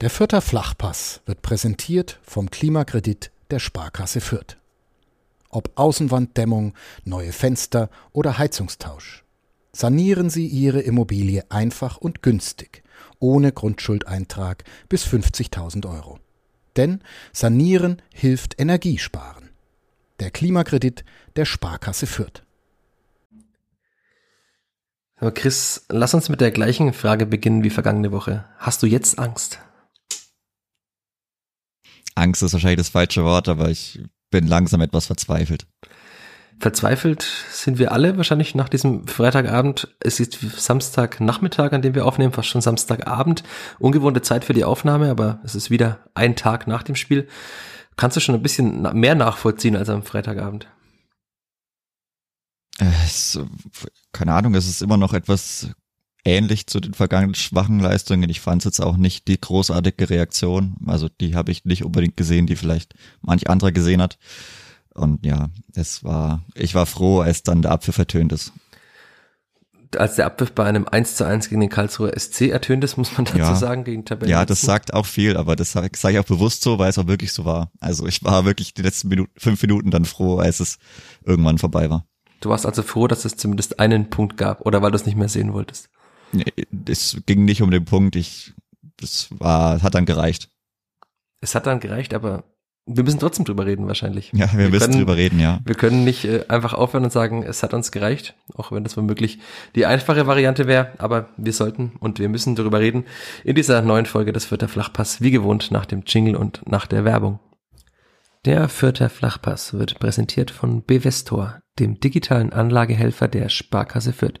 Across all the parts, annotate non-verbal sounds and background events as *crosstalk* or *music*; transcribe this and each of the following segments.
Der Fürther Flachpass wird präsentiert vom Klimakredit der Sparkasse Fürth. Ob Außenwanddämmung, neue Fenster oder Heizungstausch. Sanieren Sie Ihre Immobilie einfach und günstig, ohne Grundschuldeintrag bis 50.000 Euro. Denn Sanieren hilft Energiesparen. Der Klimakredit der Sparkasse Fürth. Aber Chris, lass uns mit der gleichen Frage beginnen wie vergangene Woche. Hast du jetzt Angst? Angst ist wahrscheinlich das falsche Wort, aber ich bin langsam etwas verzweifelt. Verzweifelt sind wir alle wahrscheinlich nach diesem Freitagabend. Es ist Samstagnachmittag, an dem wir aufnehmen, fast schon Samstagabend. Ungewohnte Zeit für die Aufnahme, aber es ist wieder ein Tag nach dem Spiel. Kannst du schon ein bisschen mehr nachvollziehen als am Freitagabend? Es, keine Ahnung, es ist immer noch etwas ähnlich zu den vergangenen schwachen Leistungen. Ich fand es jetzt auch nicht die großartige Reaktion. Also die habe ich nicht unbedingt gesehen, die vielleicht manch anderer gesehen hat. Und ja, es war, ich war froh, als dann der Abpfiff ertönt ist. Als der Abpfiff bei einem 1 zu 1 gegen den Karlsruher SC ertönt ist, muss man dazu ja. sagen, gegen Tabellen. Ja, das sagt auch viel, aber das sage sag ich auch bewusst so, weil es auch wirklich so war. Also ich war wirklich die letzten Minuten, fünf Minuten dann froh, als es irgendwann vorbei war. Du warst also froh, dass es zumindest einen Punkt gab, oder weil du es nicht mehr sehen wolltest? Es ging nicht um den Punkt, ich, das war, hat dann gereicht. Es hat dann gereicht, aber wir müssen trotzdem drüber reden wahrscheinlich. Ja, wir, wir müssen können, drüber reden, ja. Wir können nicht äh, einfach aufhören und sagen, es hat uns gereicht, auch wenn das womöglich die einfache Variante wäre, aber wir sollten und wir müssen darüber reden in dieser neuen Folge des Vierter Flachpass, wie gewohnt nach dem Jingle und nach der Werbung. Der Vierter Flachpass wird präsentiert von Bevestor, dem digitalen Anlagehelfer der Sparkasse Fürth.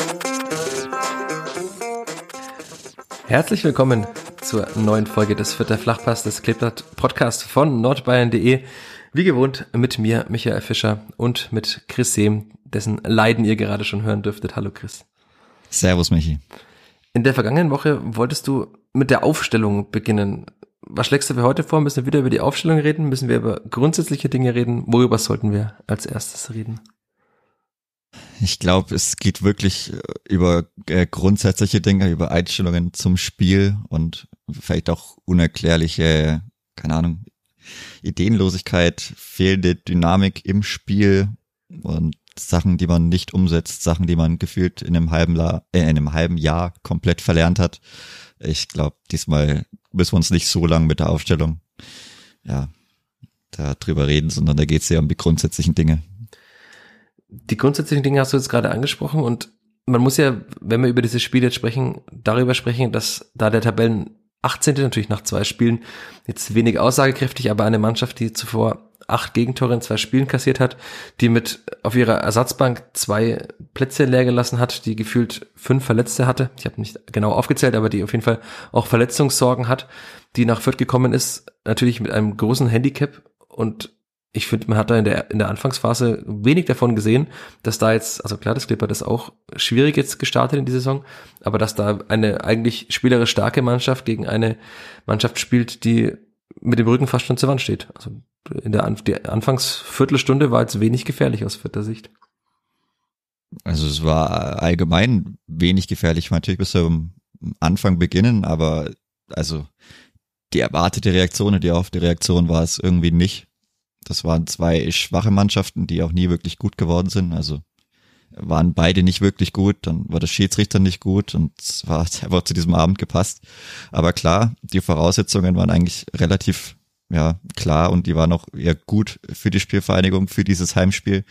Herzlich willkommen zur neuen Folge des Vierter Flachpass des Kleeblatt Podcast von nordbayern.de. Wie gewohnt mit mir, Michael Fischer und mit Chris Sehm, dessen Leiden ihr gerade schon hören dürftet. Hallo Chris. Servus Michi. In der vergangenen Woche wolltest du mit der Aufstellung beginnen. Was schlägst du für heute vor? Müssen wir wieder über die Aufstellung reden? Müssen wir über grundsätzliche Dinge reden? Worüber sollten wir als erstes reden? Ich glaube, es geht wirklich äh, über äh, grundsätzliche Dinge, über Einstellungen zum Spiel und vielleicht auch unerklärliche, keine Ahnung, Ideenlosigkeit, fehlende Dynamik im Spiel und Sachen, die man nicht umsetzt, Sachen, die man gefühlt in einem halben, La äh, in einem halben Jahr komplett verlernt hat. Ich glaube, diesmal müssen wir uns nicht so lang mit der Aufstellung ja, da drüber reden, sondern da geht es ja um die grundsätzlichen Dinge die grundsätzlichen Dinge hast du jetzt gerade angesprochen und man muss ja, wenn wir über dieses Spiel jetzt sprechen, darüber sprechen, dass da der Tabellen 18. natürlich nach zwei Spielen jetzt wenig aussagekräftig, aber eine Mannschaft, die zuvor acht Gegentore in zwei Spielen kassiert hat, die mit auf ihrer Ersatzbank zwei Plätze leer gelassen hat, die gefühlt fünf Verletzte hatte. Ich habe nicht genau aufgezählt, aber die auf jeden Fall auch Verletzungssorgen hat, die nach Fürth gekommen ist, natürlich mit einem großen Handicap und ich finde, man hat da in der, in der Anfangsphase wenig davon gesehen, dass da jetzt, also klar, das Clipper das auch schwierig jetzt gestartet in die Saison, aber dass da eine eigentlich spielerisch starke Mannschaft gegen eine Mannschaft spielt, die mit dem Rücken fast schon zur Wand steht. Also in der, die Anfangsviertelstunde war jetzt wenig gefährlich aus vierter Sicht. Also es war allgemein wenig gefährlich, natürlich bis zum Anfang beginnen, aber also die erwartete Reaktion und die auf die Reaktion war es irgendwie nicht. Das waren zwei schwache Mannschaften, die auch nie wirklich gut geworden sind. Also waren beide nicht wirklich gut, dann war der Schiedsrichter nicht gut und es war *laughs* einfach zu diesem Abend gepasst. Aber klar, die Voraussetzungen waren eigentlich relativ ja, klar und die waren auch eher gut für die Spielvereinigung, für dieses Heimspiel,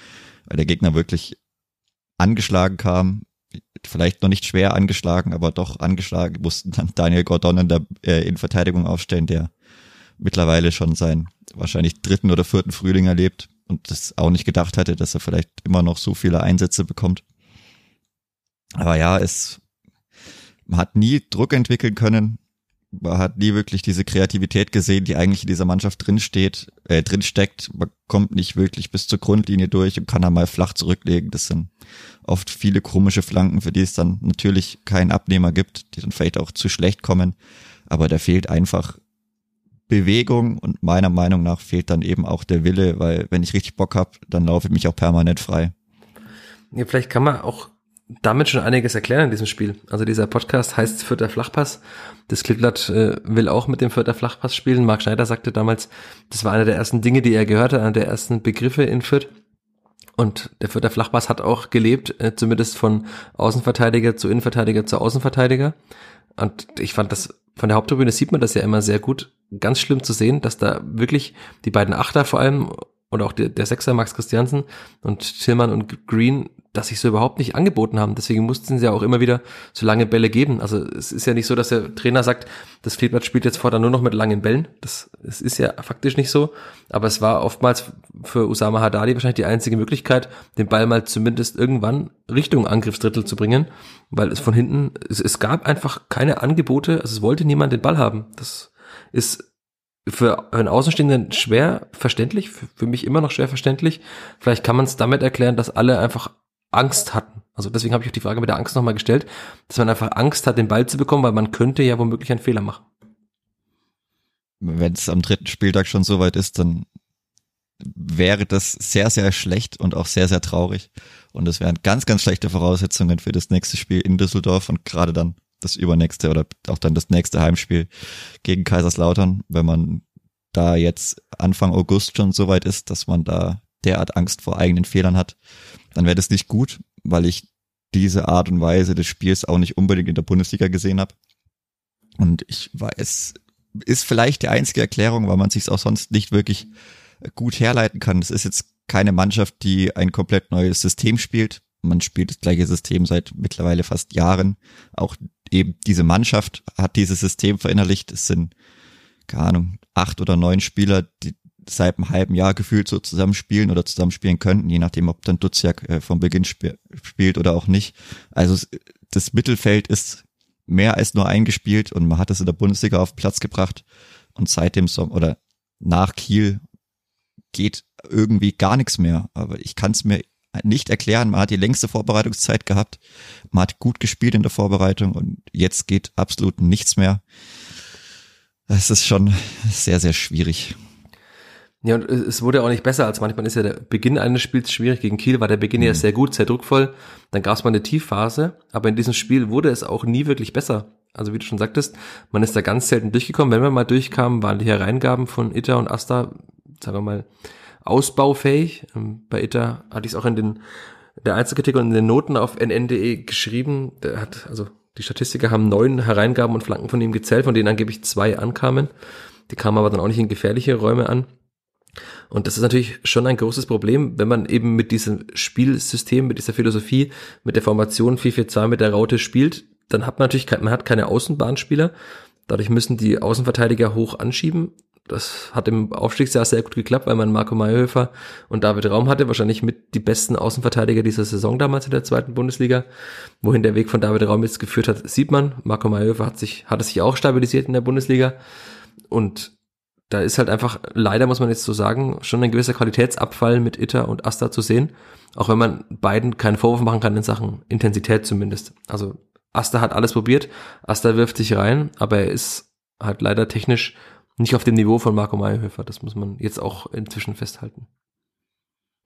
weil der Gegner wirklich angeschlagen kam, vielleicht noch nicht schwer angeschlagen, aber doch angeschlagen, mussten dann Daniel Gordon in der äh, in Verteidigung aufstellen, der mittlerweile schon seinen wahrscheinlich dritten oder vierten Frühling erlebt und das auch nicht gedacht hatte, dass er vielleicht immer noch so viele Einsätze bekommt. Aber ja, es hat nie Druck entwickeln können. man hat nie wirklich diese Kreativität gesehen, die eigentlich in dieser Mannschaft drinsteht, äh, drinsteckt. Man kommt nicht wirklich bis zur Grundlinie durch und kann dann mal flach zurücklegen. Das sind oft viele komische Flanken, für die es dann natürlich keinen Abnehmer gibt, die dann vielleicht auch zu schlecht kommen. Aber da fehlt einfach Bewegung und meiner Meinung nach fehlt dann eben auch der Wille, weil wenn ich richtig Bock habe, dann laufe ich mich auch permanent frei. Ja, vielleicht kann man auch damit schon einiges erklären in diesem Spiel. Also dieser Podcast heißt Vierter Flachpass. Das Klippblatt äh, will auch mit dem Vierter Flachpass spielen. Marc Schneider sagte damals, das war einer der ersten Dinge, die er gehört hat, einer der ersten Begriffe in Fürth. Und der Vierter Flachpass hat auch gelebt, äh, zumindest von Außenverteidiger zu Innenverteidiger zu Außenverteidiger. Und ich fand das, von der Haupttribüne sieht man das ja immer sehr gut. Ganz schlimm zu sehen, dass da wirklich die beiden Achter vor allem und auch der, der Sechser Max Christiansen und Tillmann und Green dass sich so überhaupt nicht angeboten haben. Deswegen mussten sie ja auch immer wieder so lange Bälle geben. Also es ist ja nicht so, dass der Trainer sagt, das Kleeblatt spielt jetzt fortan nur noch mit langen Bällen. Das, das ist ja faktisch nicht so. Aber es war oftmals für Usama Haddadi wahrscheinlich die einzige Möglichkeit, den Ball mal zumindest irgendwann Richtung Angriffsdrittel zu bringen. Weil es von hinten, es, es gab einfach keine Angebote, also es wollte niemand den Ball haben. Das ist für einen Außenstehenden schwer verständlich, für, für mich immer noch schwer verständlich. Vielleicht kann man es damit erklären, dass alle einfach Angst hatten. Also deswegen habe ich auch die Frage mit der Angst nochmal gestellt, dass man einfach Angst hat, den Ball zu bekommen, weil man könnte ja womöglich einen Fehler machen. Wenn es am dritten Spieltag schon soweit ist, dann wäre das sehr, sehr schlecht und auch sehr, sehr traurig. Und es wären ganz, ganz schlechte Voraussetzungen für das nächste Spiel in Düsseldorf und gerade dann das übernächste oder auch dann das nächste Heimspiel gegen Kaiserslautern, wenn man da jetzt Anfang August schon soweit ist, dass man da derart Angst vor eigenen Fehlern hat, dann wäre das nicht gut, weil ich diese Art und Weise des Spiels auch nicht unbedingt in der Bundesliga gesehen habe. Und ich weiß, ist vielleicht die einzige Erklärung, weil man sich auch sonst nicht wirklich gut herleiten kann. Es ist jetzt keine Mannschaft, die ein komplett neues System spielt. Man spielt das gleiche System seit mittlerweile fast Jahren. Auch eben diese Mannschaft hat dieses System verinnerlicht. Es sind, keine Ahnung, acht oder neun Spieler, die seit einem halben Jahr gefühlt so zusammenspielen oder zusammenspielen könnten, je nachdem, ob dann Duziak äh, vom Beginn sp spielt oder auch nicht. Also das Mittelfeld ist mehr als nur eingespielt und man hat es in der Bundesliga auf den Platz gebracht und seit dem Sommer oder nach Kiel geht irgendwie gar nichts mehr. Aber ich kann es mir nicht erklären. Man hat die längste Vorbereitungszeit gehabt. Man hat gut gespielt in der Vorbereitung und jetzt geht absolut nichts mehr. Es ist schon sehr, sehr schwierig. Ja, und es wurde auch nicht besser, als manchmal ist ja der Beginn eines Spiels schwierig. Gegen Kiel war der Beginn mhm. ja sehr gut, sehr druckvoll. Dann gab es mal eine Tiefphase, aber in diesem Spiel wurde es auch nie wirklich besser. Also wie du schon sagtest, man ist da ganz selten durchgekommen. Wenn man mal durchkam, waren die Hereingaben von Itter und Asta, sagen wir mal, ausbaufähig. Ähm, bei Itter hatte ich es auch in den der Einzelkritik und in den Noten auf nn.de geschrieben. Der hat, also die Statistiker haben neun Hereingaben und Flanken von ihm gezählt, von denen angeblich zwei ankamen. Die kamen aber dann auch nicht in gefährliche Räume an. Und das ist natürlich schon ein großes Problem, wenn man eben mit diesem Spielsystem, mit dieser Philosophie, mit der Formation 4-4-2 mit der Raute spielt, dann hat man natürlich man hat keine Außenbahnspieler. Dadurch müssen die Außenverteidiger hoch anschieben. Das hat im Aufstiegsjahr sehr gut geklappt, weil man Marco Mayhöfer und David Raum hatte, wahrscheinlich mit die besten Außenverteidiger dieser Saison damals in der zweiten Bundesliga. Wohin der Weg von David Raum jetzt geführt hat, sieht man. Marco Mayhöfer hat sich, hat sich auch stabilisiert in der Bundesliga. Und da ist halt einfach, leider muss man jetzt so sagen, schon ein gewisser Qualitätsabfall mit Itter und Asta zu sehen. Auch wenn man beiden keinen Vorwurf machen kann in Sachen Intensität zumindest. Also Asta hat alles probiert, Asta wirft sich rein, aber er ist halt leider technisch nicht auf dem Niveau von Marco Meyerhöfer. Das muss man jetzt auch inzwischen festhalten.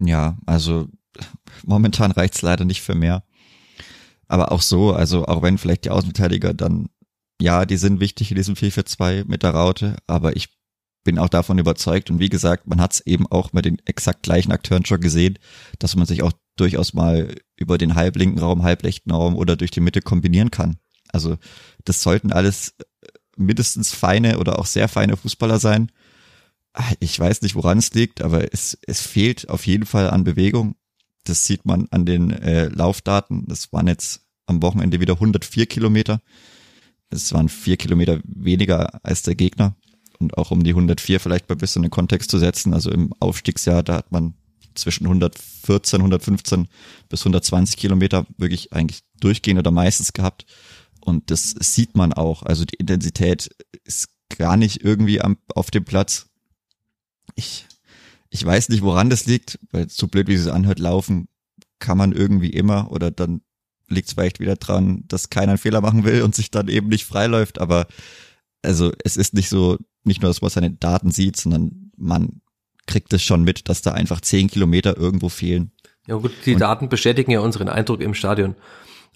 Ja, also momentan reicht's leider nicht für mehr. Aber auch so, also auch wenn vielleicht die Außenverteidiger dann, ja, die sind wichtig in diesem 4-4-2 mit der Raute, aber ich bin auch davon überzeugt. Und wie gesagt, man hat es eben auch mit den exakt gleichen Akteuren schon gesehen, dass man sich auch durchaus mal über den halblinken Raum, halbrechten Raum oder durch die Mitte kombinieren kann. Also das sollten alles mindestens feine oder auch sehr feine Fußballer sein. Ich weiß nicht, woran es liegt, aber es, es fehlt auf jeden Fall an Bewegung. Das sieht man an den äh, Laufdaten. Das waren jetzt am Wochenende wieder 104 Kilometer. Das waren vier Kilometer weniger als der Gegner und auch um die 104 vielleicht mal ein bisschen in den Kontext zu setzen. Also im Aufstiegsjahr, da hat man zwischen 114, 115 bis 120 Kilometer wirklich eigentlich durchgehend oder meistens gehabt. Und das sieht man auch. Also die Intensität ist gar nicht irgendwie am, auf dem Platz. Ich, ich weiß nicht, woran das liegt, weil so blöd wie es anhört, laufen kann man irgendwie immer oder dann liegt es vielleicht wieder dran, dass keiner einen Fehler machen will und sich dann eben nicht freiläuft. Aber also es ist nicht so, nicht nur, dass man seine Daten sieht, sondern man kriegt es schon mit, dass da einfach zehn Kilometer irgendwo fehlen. Ja gut, die und, Daten bestätigen ja unseren Eindruck im Stadion.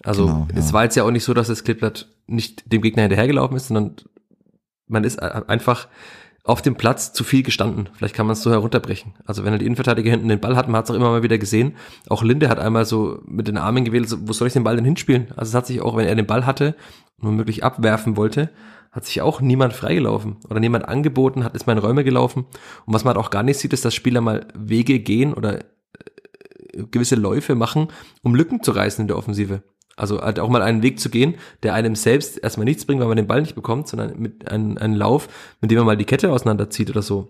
Also genau, ja. es war jetzt ja auch nicht so, dass das Kleeblatt nicht dem Gegner hinterhergelaufen ist, sondern man ist einfach auf dem Platz zu viel gestanden. Vielleicht kann man es so herunterbrechen. Also wenn er die Innenverteidiger hinten den Ball hat, man hat es auch immer mal wieder gesehen. Auch Linde hat einmal so mit den Armen gewählt, so, wo soll ich den Ball denn hinspielen? Also es hat sich auch, wenn er den Ball hatte und womöglich abwerfen wollte, hat sich auch niemand freigelaufen oder niemand angeboten, hat ist mal in Räume gelaufen. Und was man halt auch gar nicht sieht, ist, dass Spieler mal Wege gehen oder äh, gewisse Läufe machen, um Lücken zu reißen in der Offensive. Also halt auch mal einen Weg zu gehen, der einem selbst erstmal nichts bringt, weil man den Ball nicht bekommt, sondern mit einem, einem Lauf, mit dem man mal die Kette auseinanderzieht oder so.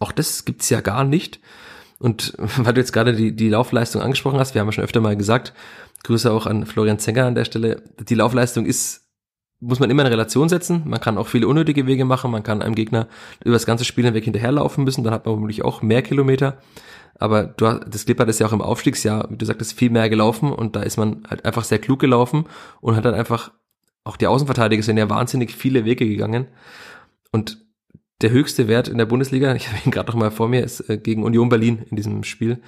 Auch das gibt's ja gar nicht. Und *laughs* weil du jetzt gerade die, die Laufleistung angesprochen hast, wir haben ja schon öfter mal gesagt, Grüße auch an Florian Zenger an der Stelle, die Laufleistung ist, muss man immer in Relation setzen. Man kann auch viele unnötige Wege machen, man kann einem Gegner über das ganze Spiel hinweg hinterherlaufen müssen, dann hat man womöglich auch mehr Kilometer. Aber du hast, das Clippert ist ja auch im Aufstiegsjahr, wie du sagtest, viel mehr gelaufen und da ist man halt einfach sehr klug gelaufen und hat dann einfach, auch die Außenverteidiger sind ja wahnsinnig viele Wege gegangen. Und der höchste Wert in der Bundesliga, *laughs* ich habe ihn gerade noch mal vor mir, ist äh, gegen Union Berlin in diesem Spiel,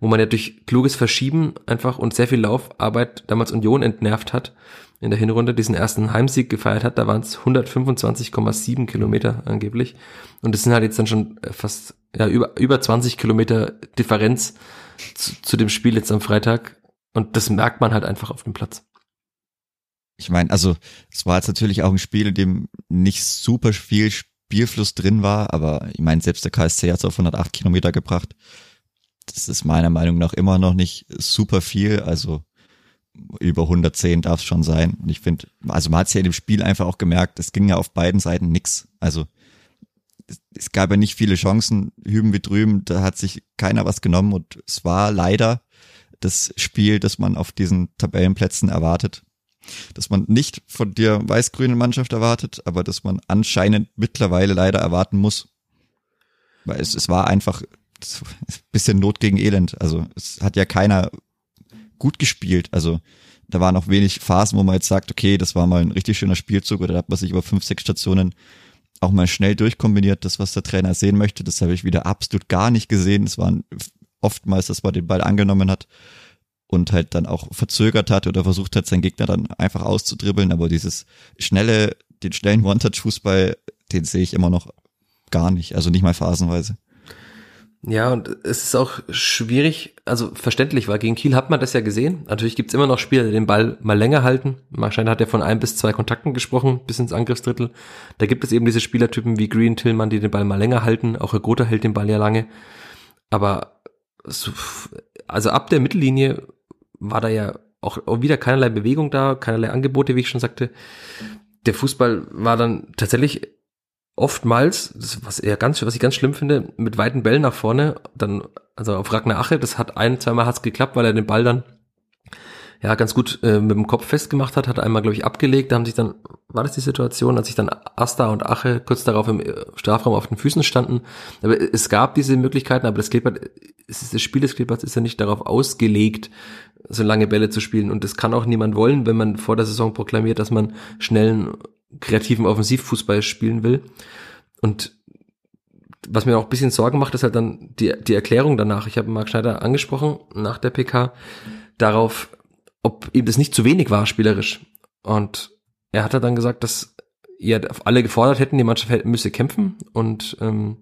wo man ja durch kluges Verschieben einfach und sehr viel Laufarbeit damals Union entnervt hat in der Hinrunde diesen ersten Heimsieg gefeiert hat. Da waren es 125,7 Kilometer angeblich. Und das sind halt jetzt dann schon fast ja, über, über 20 Kilometer Differenz zu, zu dem Spiel jetzt am Freitag. Und das merkt man halt einfach auf dem Platz. Ich meine, also es war jetzt natürlich auch ein Spiel, in dem nicht super viel Spielfluss drin war, aber ich meine, selbst der KSC hat es auf 108 Kilometer gebracht. Das ist meiner Meinung nach immer noch nicht super viel. Also über 110 darf es schon sein. Und ich finde, also man hat es ja in dem Spiel einfach auch gemerkt, es ging ja auf beiden Seiten nix. Also es, es gab ja nicht viele Chancen, hüben wie drüben, da hat sich keiner was genommen und es war leider das Spiel, das man auf diesen Tabellenplätzen erwartet. Dass man nicht von der weiß-grünen Mannschaft erwartet, aber dass man anscheinend mittlerweile leider erwarten muss. Weil es, es war einfach ein bisschen Not gegen Elend. Also es hat ja keiner gut gespielt. Also da waren auch wenig Phasen, wo man jetzt sagt, okay, das war mal ein richtig schöner Spielzug oder da hat man sich über fünf, sechs Stationen auch mal schnell durchkombiniert, das, was der Trainer sehen möchte. Das habe ich wieder absolut gar nicht gesehen. Es waren oftmals, dass man den Ball angenommen hat und halt dann auch verzögert hat oder versucht hat, seinen Gegner dann einfach auszudribbeln. Aber dieses schnelle, den schnellen One-Touch-Fußball, den sehe ich immer noch gar nicht. Also nicht mal phasenweise. Ja, und es ist auch schwierig, also verständlich, weil gegen Kiel hat man das ja gesehen. Natürlich gibt's immer noch Spieler, die den Ball mal länger halten. Wahrscheinlich hat er von ein bis zwei Kontakten gesprochen, bis ins Angriffsdrittel. Da gibt es eben diese Spielertypen wie Green, Tillmann, die den Ball mal länger halten. Auch Herr hält den Ball ja lange. Aber so, also ab der Mittellinie war da ja auch wieder keinerlei Bewegung da, keinerlei Angebote, wie ich schon sagte. Der Fußball war dann tatsächlich oftmals, das, was eher ganz, was ich ganz schlimm finde, mit weiten Bällen nach vorne, dann, also auf Ragnar Ache, das hat ein, zweimal hat's geklappt, weil er den Ball dann ja ganz gut äh, mit dem Kopf festgemacht hat, hat einmal, glaube ich, abgelegt, da haben sich dann, war das die Situation, als sich dann Asta und Ache kurz darauf im Strafraum auf den Füßen standen. Aber es gab diese Möglichkeiten, aber das Kleeblatt, das Spiel des Kleeberts ist ja nicht darauf ausgelegt, so lange Bälle zu spielen. Und das kann auch niemand wollen, wenn man vor der Saison proklamiert, dass man schnellen kreativen Offensivfußball spielen will. Und was mir auch ein bisschen Sorgen macht, ist halt dann die, die Erklärung danach. Ich habe Marc Schneider angesprochen nach der PK darauf, ob ihm das nicht zu wenig war spielerisch. Und er hat dann gesagt, dass ja alle gefordert hätten, die Mannschaft müsse kämpfen und ähm,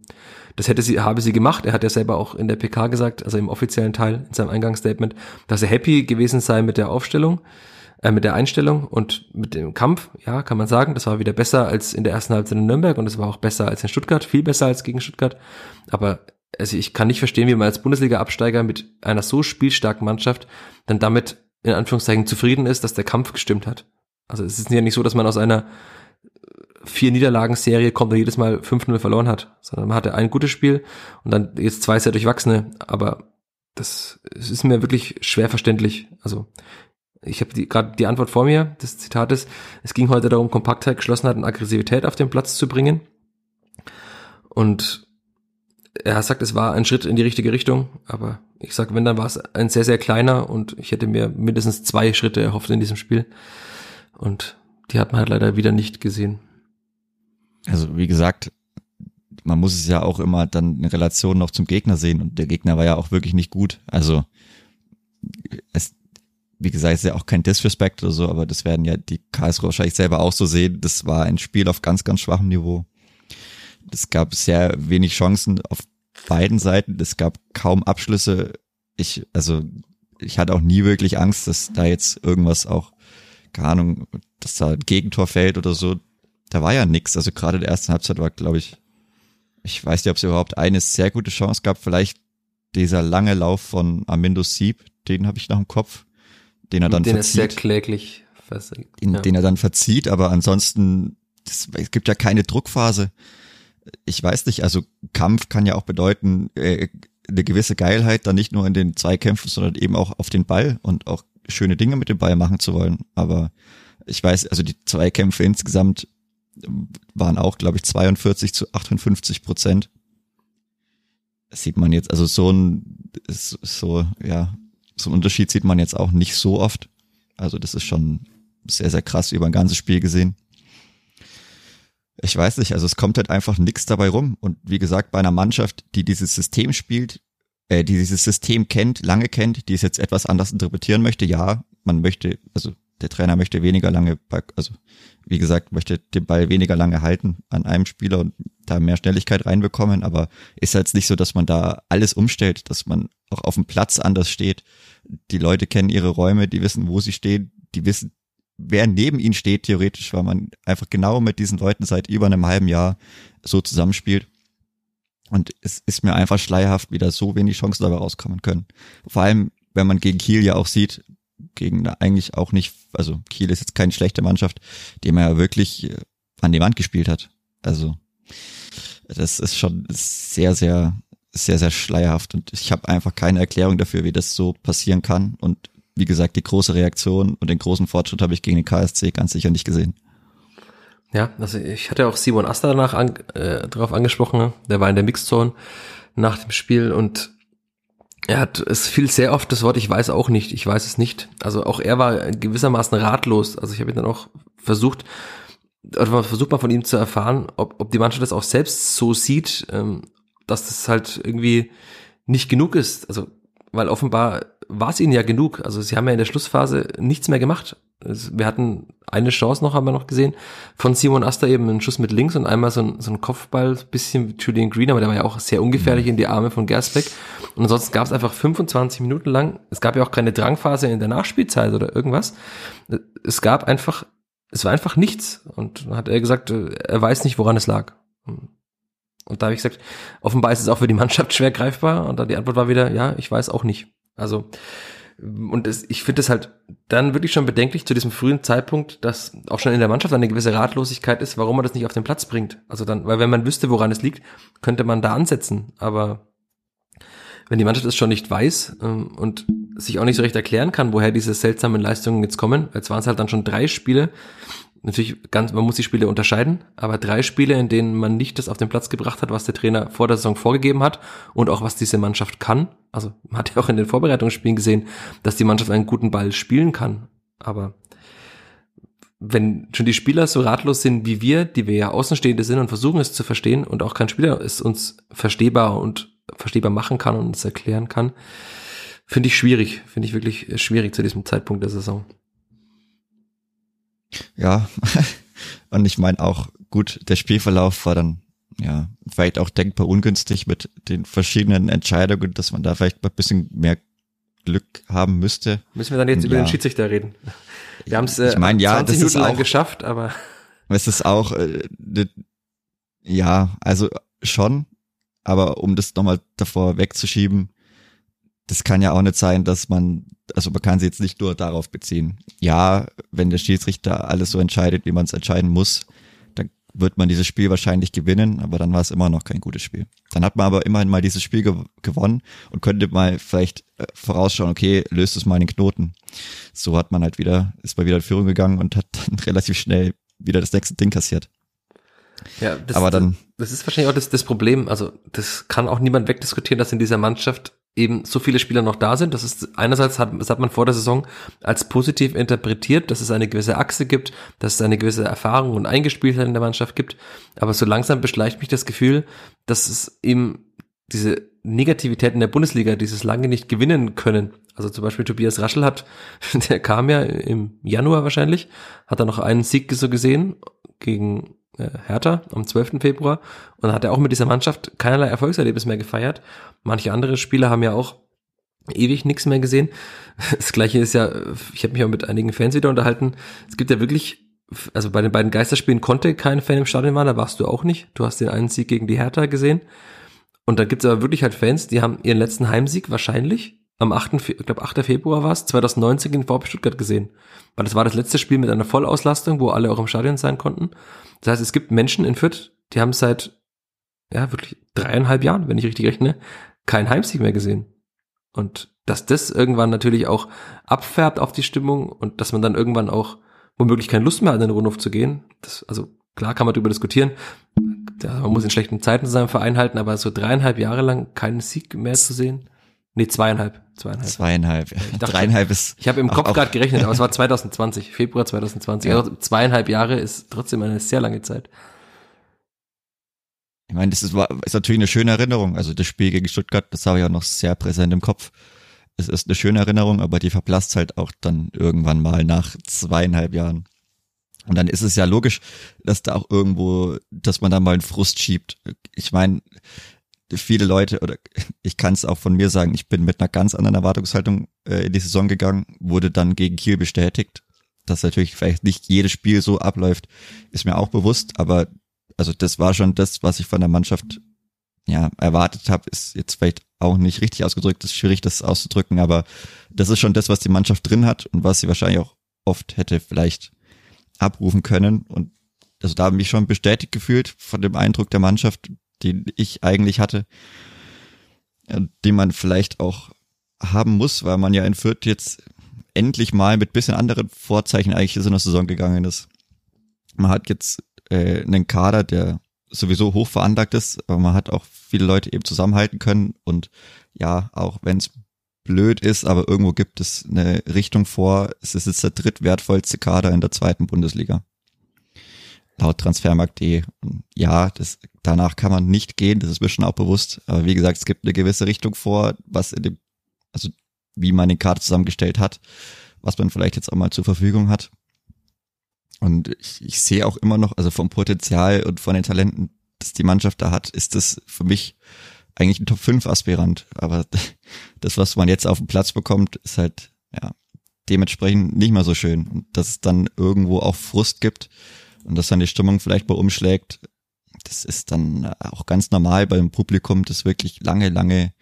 das hätte sie, habe sie gemacht. Er hat ja selber auch in der PK gesagt, also im offiziellen Teil, in seinem Eingangsstatement, dass er happy gewesen sei mit der Aufstellung äh, mit der Einstellung und mit dem Kampf, ja, kann man sagen, das war wieder besser als in der ersten Halbzeit in Nürnberg und es war auch besser als in Stuttgart, viel besser als gegen Stuttgart. Aber also ich kann nicht verstehen, wie man als Bundesliga-Absteiger mit einer so spielstarken Mannschaft dann damit in Anführungszeichen zufrieden ist, dass der Kampf gestimmt hat. Also es ist ja nicht so, dass man aus einer vier Niederlagenserie kommt und jedes Mal 5-0 verloren hat, sondern man hatte ein gutes Spiel und dann jetzt zwei sehr durchwachsene, aber das ist mir wirklich schwer verständlich. Also ich habe gerade die Antwort vor mir, das Zitat ist, es ging heute darum, Kompaktheit, Geschlossenheit und Aggressivität auf den Platz zu bringen. Und er sagt, es war ein Schritt in die richtige Richtung, aber ich sag, wenn, dann war es ein sehr, sehr kleiner und ich hätte mir mindestens zwei Schritte erhofft in diesem Spiel. Und die hat man halt leider wieder nicht gesehen. Also wie gesagt, man muss es ja auch immer dann in Relation noch zum Gegner sehen und der Gegner war ja auch wirklich nicht gut. Also es, wie gesagt, ist ja auch kein Disrespect oder so, aber das werden ja die Karlsruhe wahrscheinlich selber auch so sehen. Das war ein Spiel auf ganz, ganz schwachem Niveau. Es gab sehr wenig Chancen auf beiden Seiten. Es gab kaum Abschlüsse. Ich, also, ich hatte auch nie wirklich Angst, dass da jetzt irgendwas auch, keine Ahnung, dass da ein Gegentor fällt oder so. Da war ja nix. Also gerade der ersten Halbzeit war, glaube ich, ich weiß nicht, ob es überhaupt eine sehr gute Chance gab. Vielleicht dieser lange Lauf von Amindo Sieb, den habe ich noch im Kopf, den er dann den verzieht. ist sehr kläglich versenkt. Den, ja. den er dann verzieht, aber ansonsten, das, es gibt ja keine Druckphase. Ich weiß nicht, also Kampf kann ja auch bedeuten, äh, eine gewisse Geilheit, dann nicht nur in den Zweikämpfen, sondern eben auch auf den Ball und auch schöne Dinge mit dem Ball machen zu wollen. Aber ich weiß, also die Zweikämpfe insgesamt waren auch, glaube ich, 42 zu 58 Prozent. Das sieht man jetzt, also so ein, so, ja, so ein Unterschied sieht man jetzt auch nicht so oft. Also das ist schon sehr, sehr krass über ein ganzes Spiel gesehen. Ich weiß nicht, also es kommt halt einfach nichts dabei rum. Und wie gesagt, bei einer Mannschaft, die dieses System spielt, äh, die dieses System kennt, lange kennt, die es jetzt etwas anders interpretieren möchte, ja, man möchte, also der Trainer möchte weniger lange, also wie gesagt, möchte den Ball weniger lange halten an einem Spieler und da mehr Schnelligkeit reinbekommen, aber ist jetzt nicht so, dass man da alles umstellt, dass man auch auf dem Platz anders steht. Die Leute kennen ihre Räume, die wissen, wo sie stehen, die wissen, wer neben ihnen steht, theoretisch, weil man einfach genau mit diesen Leuten seit über einem halben Jahr so zusammenspielt. Und es ist mir einfach schleierhaft, wie da so wenig Chancen dabei rauskommen können. Vor allem, wenn man gegen Kiel ja auch sieht, gegen eigentlich auch nicht, also Kiel ist jetzt keine schlechte Mannschaft, die man ja wirklich äh, an die Wand gespielt hat. Also das ist schon sehr, sehr, sehr, sehr schleierhaft und ich habe einfach keine Erklärung dafür, wie das so passieren kann. Und wie gesagt, die große Reaktion und den großen Fortschritt habe ich gegen den KSC ganz sicher nicht gesehen. Ja, also ich hatte auch Simon Aster danach an, äh, darauf angesprochen, der war in der Mixzone nach dem Spiel und er hat, es fiel sehr oft das Wort, ich weiß auch nicht, ich weiß es nicht. Also auch er war gewissermaßen ratlos. Also ich habe ihn dann auch versucht, oder versucht mal von ihm zu erfahren, ob, ob die Mannschaft das auch selbst so sieht, ähm, dass das halt irgendwie nicht genug ist. Also, weil offenbar war es ihnen ja genug. Also sie haben ja in der Schlussphase nichts mehr gemacht. Wir hatten eine Chance noch, haben wir noch gesehen, von Simon Aster eben einen Schuss mit links und einmal so ein, so ein Kopfball, bisschen wie Julian Green, aber der war ja auch sehr ungefährlich in die Arme von Gersbeck. Und ansonsten gab es einfach 25 Minuten lang, es gab ja auch keine Drangphase in der Nachspielzeit oder irgendwas. Es gab einfach, es war einfach nichts. Und dann hat er gesagt, er weiß nicht, woran es lag. Und da habe ich gesagt, offenbar ist es auch für die Mannschaft schwer greifbar. Und dann die Antwort war wieder, ja, ich weiß auch nicht. Also, und es, ich finde es halt dann wirklich schon bedenklich zu diesem frühen Zeitpunkt, dass auch schon in der Mannschaft eine gewisse Ratlosigkeit ist, warum man das nicht auf den Platz bringt. Also dann, weil wenn man wüsste, woran es liegt, könnte man da ansetzen. Aber wenn die Mannschaft es schon nicht weiß ähm, und sich auch nicht so recht erklären kann, woher diese seltsamen Leistungen jetzt kommen, jetzt waren es halt dann schon drei Spiele, natürlich ganz, man muss die Spiele unterscheiden, aber drei Spiele, in denen man nicht das auf den Platz gebracht hat, was der Trainer vor der Saison vorgegeben hat und auch was diese Mannschaft kann. Also man hat ja auch in den Vorbereitungsspielen gesehen, dass die Mannschaft einen guten Ball spielen kann. Aber wenn schon die Spieler so ratlos sind wie wir, die wir ja Außenstehende sind und versuchen es zu verstehen und auch kein Spieler es uns verstehbar und verstehbar machen kann und uns erklären kann, finde ich schwierig, finde ich wirklich schwierig zu diesem Zeitpunkt der Saison. Ja, *laughs* und ich meine auch, gut, der Spielverlauf war dann ja vielleicht auch denkbar ungünstig mit den verschiedenen Entscheidungen, dass man da vielleicht mal ein bisschen mehr Glück haben müsste. Müssen wir dann jetzt Ja. über den Schiedsrichter reden? Wir haben es äh, Ich mein, ja, 20 das ist Minuten lang auch- geschafft, aber *laughs* Es ist auch, äh, ne, ja, also schon, aber um das nochmal davor wegzuschieben, das kann ja auch nicht sein, dass man, also man kann sie jetzt nicht nur darauf beziehen. Ja, wenn der Schiedsrichter alles so entscheidet, wie man es entscheiden muss, dann wird man dieses Spiel wahrscheinlich gewinnen, aber dann war es immer noch kein gutes Spiel. Dann hat man aber immerhin mal dieses Spiel ge gewonnen und könnte mal vielleicht äh, vorausschauen, okay, löst es mal den Knoten. So hat man halt wieder, ist mal wieder in Führung gegangen und hat *laughs* dann relativ schnell wieder das nächste Ding kassiert. Ja, das, aber dann, das ist wahrscheinlich auch das, das Problem. Also, das kann auch niemand wegdiskutieren, dass in dieser Mannschaft eben so viele Spieler noch da sind. Das ist einerseits hat, das hat man vor der Saison als positiv interpretiert, dass es eine gewisse Achse gibt, dass es eine gewisse Erfahrung und Eingespieltheit in der Mannschaft gibt. Aber so langsam beschleicht mich das Gefühl, dass es eben diese Negativität in der Bundesliga, dieses lange nicht gewinnen können. Also zum Beispiel Tobias Raschel hat, *laughs* der kam ja im Januar wahrscheinlich, hat er noch einen Sieg so gesehen gegen Hertha am 12. Februar und hat er auch mit dieser Mannschaft keinerlei Erfolgserlebnis mehr gefeiert. Manche andere Spieler haben ja auch ewig nichts mehr gesehen. *laughs* Das gleiche ist ja, ich habe mich auch mit einigen Fans wieder unterhalten. Es gibt ja wirklich, also bei den beiden Geisterspielen konnte kein Fan im Stadion waren, da warst du auch nicht. Du hast den einen Sieg gegen die Hertha gesehen. Und da gibt's aber wirklich halt Fans, die haben ihren letzten Heimsieg wahrscheinlich am 8. ich glaube 8. Februar war es, 2019 in VfB Stuttgart gesehen. Weil das war das letzte Spiel mit einer Vollauslastung, wo alle auch im Stadion sein konnten. Das heißt, es gibt Menschen in Fürth, die haben seit, ja, wirklich dreieinhalb Jahren, wenn ich richtig rechne, keinen Heimsieg mehr gesehen. Und dass das irgendwann natürlich auch abfärbt auf die Stimmung und dass man dann irgendwann auch womöglich keine Lust mehr hat, in den Rundhof zu gehen. Das, also klar kann man darüber diskutieren. Ja, man muss in schlechten Zeiten seinem Verein halten, aber so dreieinhalb Jahre lang keinen Sieg mehr zu sehen. Nee, zweieinhalb. Zweieinhalb. Zweieinhalb. Ich dachte, Dreieinhalb ist. Ich habe im Kopf gerade gerechnet, aber es war 2020, Februar 2020. Ja. Also zweieinhalb Jahre ist trotzdem eine sehr lange Zeit. Ich meine, das ist, ist natürlich eine schöne Erinnerung. Also das Spiel gegen Stuttgart, das habe ich auch noch sehr präsent im Kopf. Es ist eine schöne Erinnerung, aber die verblasst halt auch dann irgendwann mal nach zweieinhalb Jahren. Und dann ist es ja logisch, dass da auch irgendwo, dass man da mal einen Frust schiebt. Ich meine, viele Leute, oder ich kann es auch von mir sagen, ich bin mit einer ganz anderen Erwartungshaltung äh, in die Saison gegangen, wurde dann gegen Kiel bestätigt. Dass natürlich vielleicht nicht jedes Spiel so abläuft, ist mir auch bewusst, aber also das war schon das, was ich von der Mannschaft ja erwartet habe, ist jetzt vielleicht auch nicht richtig ausgedrückt, ist schwierig das auszudrücken, aber das ist schon das, was die Mannschaft drin hat und was sie wahrscheinlich auch oft hätte vielleicht abrufen können und also da habe ich mich schon bestätigt gefühlt von dem Eindruck der Mannschaft, den ich eigentlich hatte, äh, den man vielleicht auch haben muss, weil man ja in Fürth jetzt endlich mal mit bisschen anderen Vorzeichen eigentlich so eine Saison gegangen ist. Man hat jetzt äh, einen Kader, der sowieso hoch veranlagt ist, aber man hat auch viele Leute eben zusammenhalten können und ja, auch wenn es blöd ist, aber irgendwo gibt es eine Richtung vor. Es ist jetzt der drittwertvollste Kader in der zweiten Bundesliga. Laut Transfermarkt.de. Ja, das, danach kann man nicht gehen, das ist mir schon auch bewusst. Aber wie gesagt, es gibt eine gewisse Richtung vor, was in dem, also wie man den Kader zusammengestellt hat, was man vielleicht jetzt auch mal zur Verfügung hat. Und ich, ich sehe auch immer noch, also vom Potenzial und von den Talenten, das die Mannschaft da hat, ist das für mich eigentlich ein Top 5 Aspirant. Aber *laughs* das, was man jetzt auf dem Platz bekommt, ist halt, ja, dementsprechend nicht mehr so schön. Und dass es dann irgendwo auch Frust gibt und dass dann die Stimmung vielleicht bei umschlägt, das ist dann auch ganz normal beim Publikum, das wirklich lange, lange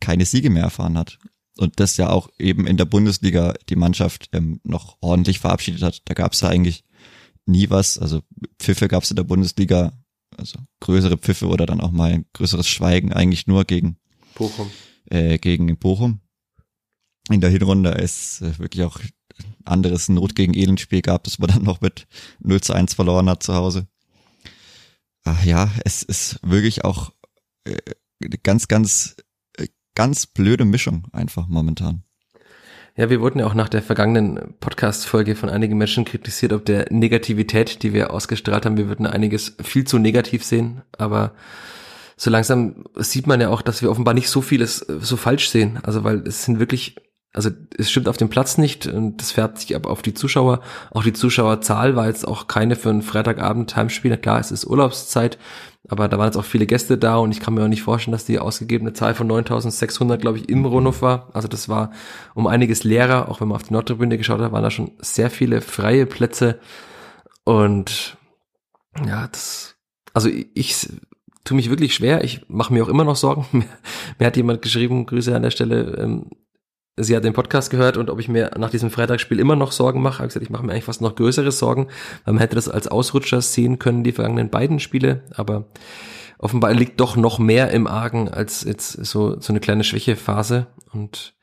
keine Siege mehr erfahren hat. Und das ja auch eben in der Bundesliga die Mannschaft ähm, noch ordentlich verabschiedet hat. Da gab es ja eigentlich nie was. Also Pfiffe gab es in der Bundesliga, also größere Pfiffe oder dann auch mal ein größeres Schweigen eigentlich nur gegen Bochum. Äh, gegen Bochum. In der Hinrunde ist äh, wirklich auch anderes Not gegen Elendspiel gab, das man dann noch mit 0 zu 1 verloren hat zu Hause. Ach ja, es ist wirklich auch äh, ganz, ganz, äh, ganz blöde Mischung einfach momentan. Ja, wir wurden ja auch nach der vergangenen Podcast-Folge von einigen Menschen kritisiert, ob der Negativität, die wir ausgestrahlt haben. Wir würden einiges viel zu negativ sehen, aber so langsam sieht man ja auch, dass wir offenbar nicht so vieles so falsch sehen. Also, weil es sind wirklich also es stimmt auf dem Platz nicht und das färbt sich aber auf die Zuschauer. Auch die Zuschauerzahl war jetzt auch keine für ein Freitagabend Heimspiel. Klar, es ist Urlaubszeit, aber da waren jetzt auch viele Gäste da und ich kann mir auch nicht vorstellen, dass die ausgegebene Zahl von 9600, glaube ich, im Rundhof war. Also das war um einiges leerer, auch wenn man auf die Nordtribüne geschaut hat, waren da schon sehr viele freie Plätze und ja, das, also ich, ich tue mich wirklich schwer. Ich mache mir auch immer noch Sorgen. *laughs* mir hat jemand geschrieben, Grüße an der Stelle, ähm, sie hat den Podcast gehört und ob ich mir nach diesem Freitagsspiel immer noch Sorgen mache. Ich gesagt, ich mache mir eigentlich fast noch größere Sorgen, weil man hätte das als Ausrutscher sehen können, die vergangenen beiden Spiele, aber offenbar liegt doch noch mehr im Argen als jetzt so, so eine kleine Schwächephase und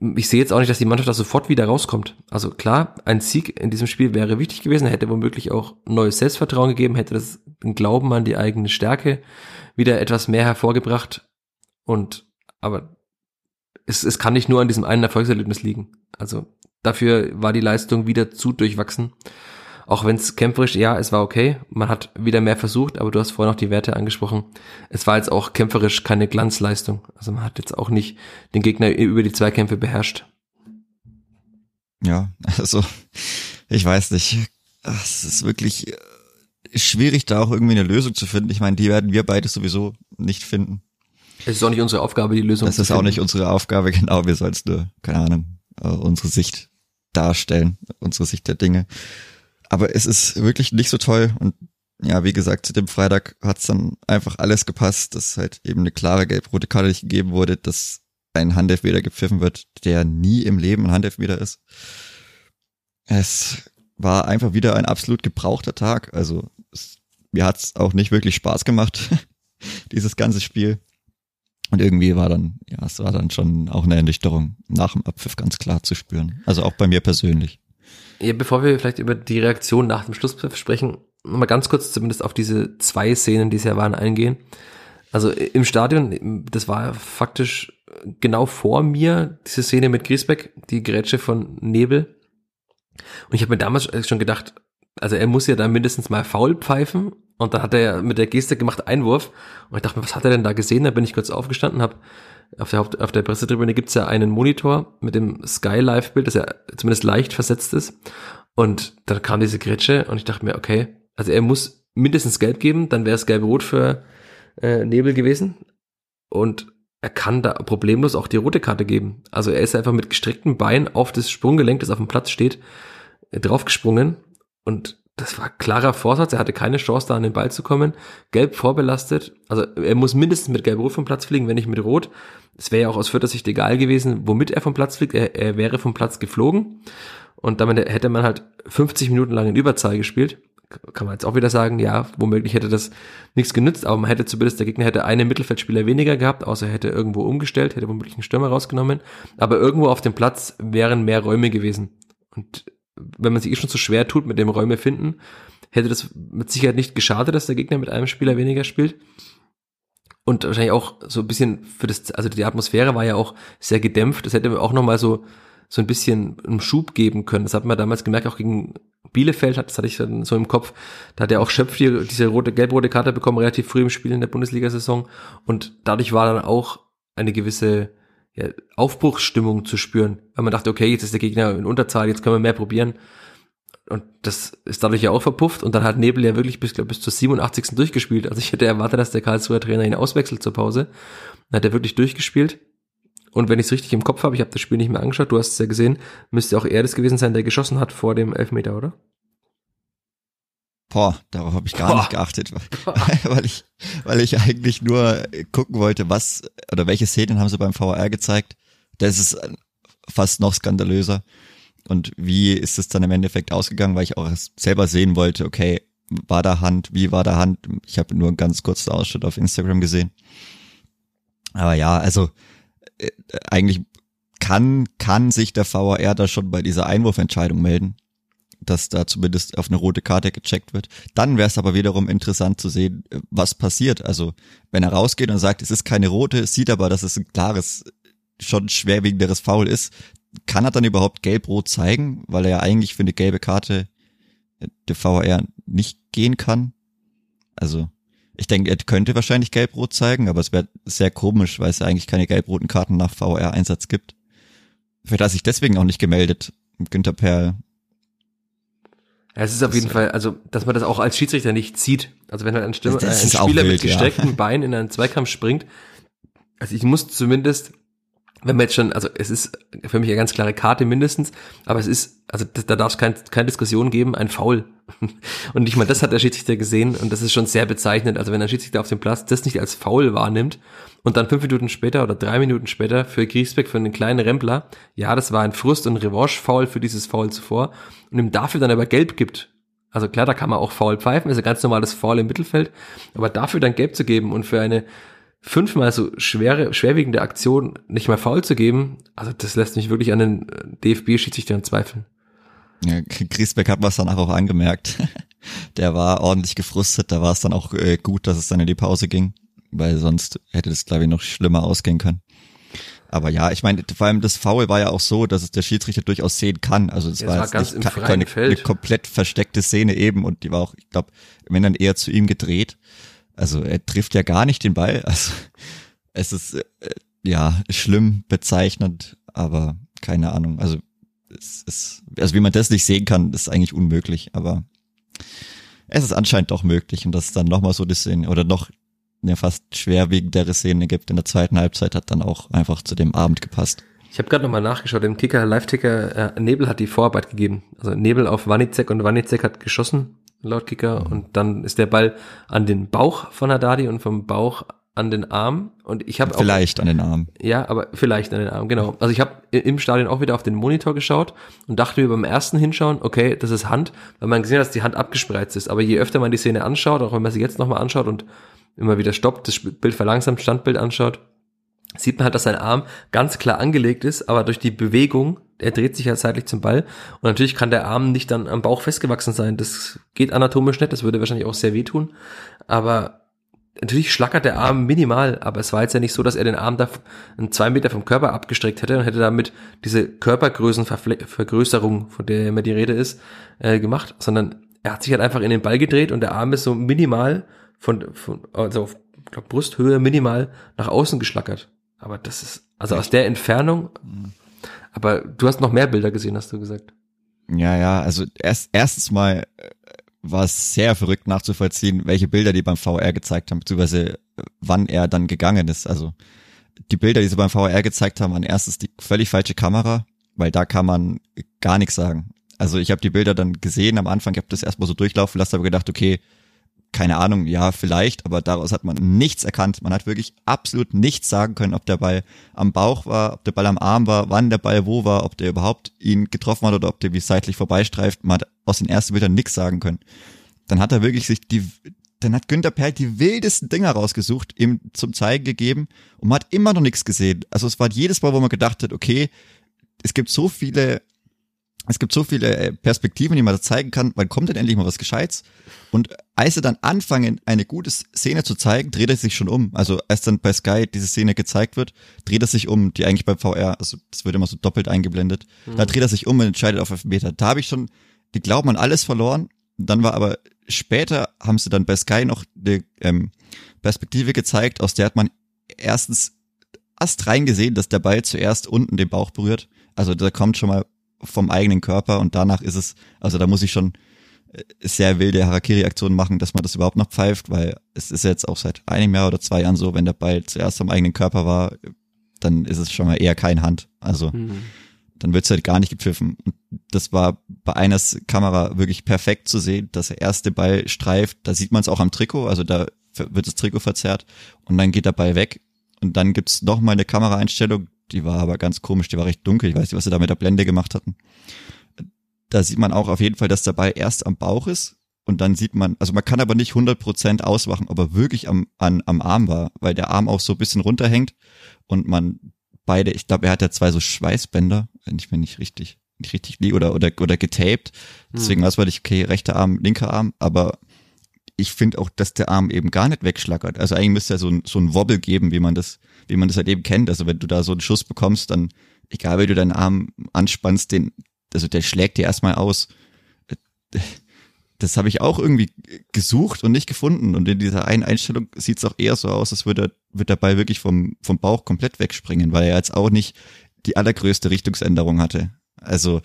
ich sehe jetzt auch nicht, dass die Mannschaft da sofort wieder rauskommt. Also klar, ein Sieg in diesem Spiel wäre wichtig gewesen, hätte womöglich auch neues Selbstvertrauen gegeben, hätte das Glauben an die eigene Stärke wieder etwas mehr hervorgebracht. Und aber es, es kann nicht nur an diesem einen Erfolgserlebnis liegen. Also dafür war die Leistung wieder zu durchwachsen. Auch wenn es kämpferisch, ja, es war okay. Man hat wieder mehr versucht, aber du hast vorhin noch die Werte angesprochen. Es war jetzt auch kämpferisch keine Glanzleistung. Also man hat jetzt auch nicht den Gegner über die Zweikämpfe beherrscht. Ja, also ich weiß nicht. Es ist wirklich äh, schwierig, da auch irgendwie eine Lösung zu finden. Ich meine, die werden wir beide sowieso nicht finden. Es ist auch nicht unsere Aufgabe, die Lösung das zu finden. Das ist auch nicht unsere Aufgabe, *laughs* genau. Wir sollen es nur, keine Ahnung, äh, unsere Sicht darstellen, unsere Sicht der Dinge. Aber es ist wirklich nicht so toll und ja, wie gesagt, zu dem Freitag hat's dann einfach alles gepasst, dass halt eben eine klare gelb-rote Karte nicht gegeben wurde, dass ein Handelfmeter gepfiffen wird, der nie im Leben ein Handelfmeter ist. Es war einfach wieder ein absolut gebrauchter Tag. Also es, mir hat's auch nicht wirklich Spaß gemacht, *laughs* dieses ganze Spiel. Und irgendwie war dann, ja, es war dann schon auch eine Ernüchterung nach dem Abpfiff ganz klar zu spüren. Also auch bei mir persönlich. Ja, bevor wir vielleicht über die Reaktion nach dem Schlusspfiff sprechen, mal ganz kurz zumindest auf diese zwei Szenen, die es ja waren, eingehen. Also im Stadion, das war faktisch genau vor mir, diese Szene mit Griesbeck, die Grätsche von Nebel. Und ich habe mir damals schon gedacht, also er muss ja da mindestens mal faul pfeifen. Und dann hat er mit der Geste gemacht Einwurf. Und ich dachte mir, was hat er denn da gesehen? Da bin ich kurz aufgestanden, habe auf der, Haupt, auf der Pressetribüne gibt's ja einen Monitor mit dem Sky Live-Bild, das ja zumindest leicht versetzt ist. Und da kam diese Grätsche und ich dachte mir, okay, also er muss mindestens gelb geben, dann wäre es gelb-rot für äh, Nebel gewesen. Und er kann da problemlos auch die rote Karte geben. Also er ist einfach mit gestrecktem Bein auf das Sprunggelenk, das auf dem Platz steht, draufgesprungen. Und das war klarer Vorsatz, er hatte keine Chance, da an den Ball zu kommen. Gelb vorbelastet, also er muss mindestens mit Gelb-Rot vom Platz fliegen, wenn nicht mit Rot. Es wäre ja auch aus Fürther Sicht egal gewesen, womit er vom Platz fliegt. Er, er wäre vom Platz geflogen und damit hätte man halt 50 Minuten lang in Überzahl gespielt. Kann man jetzt auch wieder sagen, ja, womöglich hätte das nichts genützt, aber man hätte zumindest, der Gegner hätte einen Mittelfeldspieler weniger gehabt, außer er hätte irgendwo umgestellt, hätte womöglich einen Stürmer rausgenommen. Aber irgendwo auf dem Platz wären mehr Räume gewesen. Und wenn man sich eh schon so schwer tut mit dem Räume finden, hätte das mit Sicherheit nicht geschadet, dass der Gegner mit einem Spieler weniger spielt. Und wahrscheinlich auch so ein bisschen für das, also die Atmosphäre war ja auch sehr gedämpft. Das hätte auch nochmal so, so ein bisschen einen Schub geben können. Das hat man damals gemerkt, auch gegen Bielefeld, das hatte ich dann so im Kopf. Da hat er auch Schöpf die, diese rote, gelb-rote Karte bekommen, relativ früh im Spiel in der Bundesliga-Saison. Und dadurch war dann auch eine gewisse ja, Aufbruchsstimmung zu spüren, weil man dachte, okay, jetzt ist der Gegner in Unterzahl, jetzt können wir mehr probieren. Und das ist dadurch ja auch verpufft und dann hat Nebel ja wirklich bis, glaub, bis zur 87. durchgespielt. Also ich hätte erwartet, dass der Karlsruher Trainer ihn auswechselt zur Pause. Dann hat er wirklich durchgespielt. Und wenn ich es richtig im Kopf habe, ich habe das Spiel nicht mehr angeschaut, du hast es ja gesehen, müsste auch er das gewesen sein, der geschossen hat vor dem Elfmeter, oder? Boah, darauf habe ich gar Boah. nicht geachtet, *laughs* weil ich, weil ich eigentlich nur gucken wollte, was oder welche Szenen haben sie beim VR gezeigt. Das ist fast noch skandalöser. Und wie ist es dann im Endeffekt ausgegangen, weil ich auch selber sehen wollte, okay, war da Hand, wie war da Hand? Ich habe nur einen ganz kurzen Ausschnitt auf Instagram gesehen. Aber ja, also äh, eigentlich kann, kann sich der VAR da schon bei dieser Einwurfentscheidung melden dass da zumindest auf eine rote Karte gecheckt wird. Dann wäre es aber wiederum interessant zu sehen, was passiert. Also wenn er rausgeht und sagt, es ist keine rote, sieht aber, dass es ein klares, schon schwerwiegenderes Foul ist, kann er dann überhaupt gelb-rot zeigen, weil er ja eigentlich für eine gelbe Karte der VAR nicht gehen kann. Also ich denke, er könnte wahrscheinlich gelb-rot zeigen, aber es wäre sehr komisch, weil es ja eigentlich keine gelb-roten Karten nach VAR-Einsatz gibt. Vielleicht hat er sich deswegen auch nicht gemeldet, Günther Perl. Ja, es ist auf jeden Fall, also, dass man das auch als Schiedsrichter nicht zieht. Also, wenn halt ein, Stimme, ein Spieler wild, mit gestrecktem ja. Bein in einen Zweikampf springt, also ich muss zumindest wenn man jetzt schon, also es ist für mich eine ganz klare Karte mindestens, aber es ist, also da darf es kein, keine Diskussion geben, ein Foul. *laughs* Und nicht mal das hat der Schiedsrichter gesehen und das ist schon sehr bezeichnend. Also wenn der Schiedsrichter auf dem Platz das nicht als Foul wahrnimmt und dann fünf Minuten später oder drei Minuten später für Griesbeck, für einen kleinen Rempler, ja, das war ein Frust- und Revanche-Foul für dieses Foul zuvor und ihm dafür dann aber gelb gibt. Also klar, da kann man auch Foul pfeifen, ist ein ganz normales Foul im Mittelfeld, aber dafür dann gelb zu geben und für eine fünfmal so schwere, schwerwiegende Aktion nicht mal faul zu geben, also das lässt mich wirklich an den DFB-Schiedsrichtern zweifeln. Ja, Griesbeck hat was danach auch angemerkt. *laughs* Der war ordentlich gefrustet, da war es dann auch äh, gut, dass es dann in die Pause ging, weil sonst hätte das, glaube ich, noch schlimmer ausgehen können. Aber ja, ich meine, vor allem das Foul war ja auch so, dass es der Schiedsrichter durchaus sehen kann. Also es Ja, war, war ganz nicht keine, Feld. eine komplett versteckte Szene eben und die war auch, ich glaube, wenn dann eher zu ihm gedreht. Also er trifft ja gar nicht den Ball. *laughs* Also es ist äh, ja schlimm bezeichnend, aber keine Ahnung. Also es ist, also wie man das nicht sehen kann, ist eigentlich unmöglich. Aber es ist anscheinend doch möglich und dass es dann nochmal so die Szene oder noch eine fast schwerwiegendere Szene gibt in der zweiten Halbzeit, hat dann auch einfach zu dem Abend gepasst. Ich habe gerade nochmal nachgeschaut, im Kicker, Live-Ticker, äh, Nebel hat die Vorarbeit gegeben. Also Nebel auf Wanizek und Wanizek hat geschossen, laut Kicker, und dann ist der Ball an den Bauch von Haddadi und vom Bauch an den Arm. Und ich habe auch Vielleicht an den Arm. Ja, aber vielleicht an den Arm, genau. Also ich habe im Stadion auch wieder auf den Monitor geschaut und dachte mir beim ersten Hinschauen, okay, das ist Hand, weil man gesehen hat, dass die Hand abgespreizt ist. Aber je öfter man die Szene anschaut, auch wenn man sie jetzt nochmal anschaut und immer wieder stoppt, das Bild verlangsamt, Standbild anschaut, sieht man halt, dass sein Arm ganz klar angelegt ist, aber durch die Bewegung, er dreht sich ja seitlich zum Ball und natürlich kann der Arm nicht dann am Bauch festgewachsen sein. Das geht anatomisch nicht, das würde wahrscheinlich auch sehr wehtun, aber natürlich schlackert der Arm minimal, aber es war jetzt ja nicht so, dass er den Arm da zwei Meter vom Körper abgestreckt hätte und hätte damit diese Körpergrößenvergrößerung, von der immer die Rede ist, äh, gemacht, sondern er hat sich halt einfach in den Ball gedreht und der Arm ist so minimal von, von also auf glaub, Brusthöhe minimal nach außen geschlackert. Aber das ist, also aus der Entfernung, aber du hast noch mehr Bilder gesehen, hast du gesagt. Ja, ja, also erst, erstens mal äh, war es sehr verrückt nachzuvollziehen, welche Bilder die beim VR gezeigt haben, beziehungsweise äh, wann er dann gegangen ist. Also die Bilder, die sie beim VR gezeigt haben, waren erstens die völlig falsche Kamera, weil da kann man gar nichts sagen. Also ich habe die Bilder dann gesehen am Anfang, ich habe das erstmal so durchlaufen lassen, aber gedacht, okay, keine Ahnung, ja, vielleicht, aber daraus hat man nichts erkannt. Man hat wirklich absolut nichts sagen können, ob der Ball am Bauch war, ob der Ball am Arm war, wann der Ball wo war, ob der überhaupt ihn getroffen hat oder ob der wie seitlich vorbeistreift. Man hat aus den ersten Bildern nichts sagen können. Dann hat er wirklich sich die, dann hat Günther Perl die wildesten Dinger rausgesucht, ihm zum Zeigen gegeben und man hat immer noch nichts gesehen. Also es war jedes Mal, wo man gedacht hat, okay, es gibt so viele es gibt so viele äh, Perspektiven, die man da zeigen kann. Wann kommt denn endlich mal was Gescheites? Und als sie dann anfangen, eine gute Szene zu zeigen, dreht er sich schon um. Also als dann bei Sky diese Szene gezeigt wird, dreht er sich um, die eigentlich beim VR, also das wird immer so doppelt eingeblendet. Da dreht er sich um und entscheidet auf Elfmeter. Da habe ich schon die Glauben an alles verloren. Dann war aber später haben sie dann bei Sky noch eine ähm, Perspektive gezeigt, aus der hat man erstens erst rein gesehen, dass der Ball zuerst unten den Bauch berührt. Also da kommt schon mal vom eigenen Körper und danach ist es, also da muss ich schon äh, sehr wilde Harakiri-Aktionen machen, dass man das überhaupt noch pfeift, weil es ist jetzt auch seit einem Jahr oder zwei Jahren so, wenn der Ball zuerst am eigenen Körper war, dann ist es schon mal eher kein Hand. Also Mhm. dann wird's halt gar nicht gepfiffen. Und das war bei einer Kamera wirklich perfekt zu sehen, dass der erste Ball streift, da sieht man es auch am Trikot, also da wird das Trikot verzerrt und dann geht der Ball weg und dann gibt's noch mal eine Kameraeinstellung, die war aber ganz komisch, die war recht dunkel, ich weiß nicht, was sie da mit der Blende gemacht hatten. Da sieht man auch auf jeden Fall, dass der Ball erst am Bauch ist und dann sieht man, also man kann aber nicht 100% ausmachen, ob er wirklich am, an, am Arm war, weil der Arm auch so ein bisschen runterhängt und man beide, ich glaube, er hat ja zwei so Schweißbänder, wenn ich mir nicht richtig, nicht richtig liege oder, oder, oder getaped. Deswegen weiß man nicht, okay, rechter Arm, linker Arm, aber ich finde auch, dass der Arm eben gar nicht wegschlackert. Also eigentlich müsste er so ein, so ein Wobble geben, wie man das, wie man das halt eben kennt. Also wenn du da so einen Schuss bekommst, dann, egal wie du deinen Arm anspannst, den, also der schlägt dir erstmal aus. Das habe ich auch irgendwie gesucht und nicht gefunden. Und in dieser einen Einstellung sieht es auch eher so aus, als würde, er- wird Ball wirklich vom, vom Bauch komplett wegspringen, weil er jetzt auch nicht die allergrößte Richtungsänderung hatte. Also,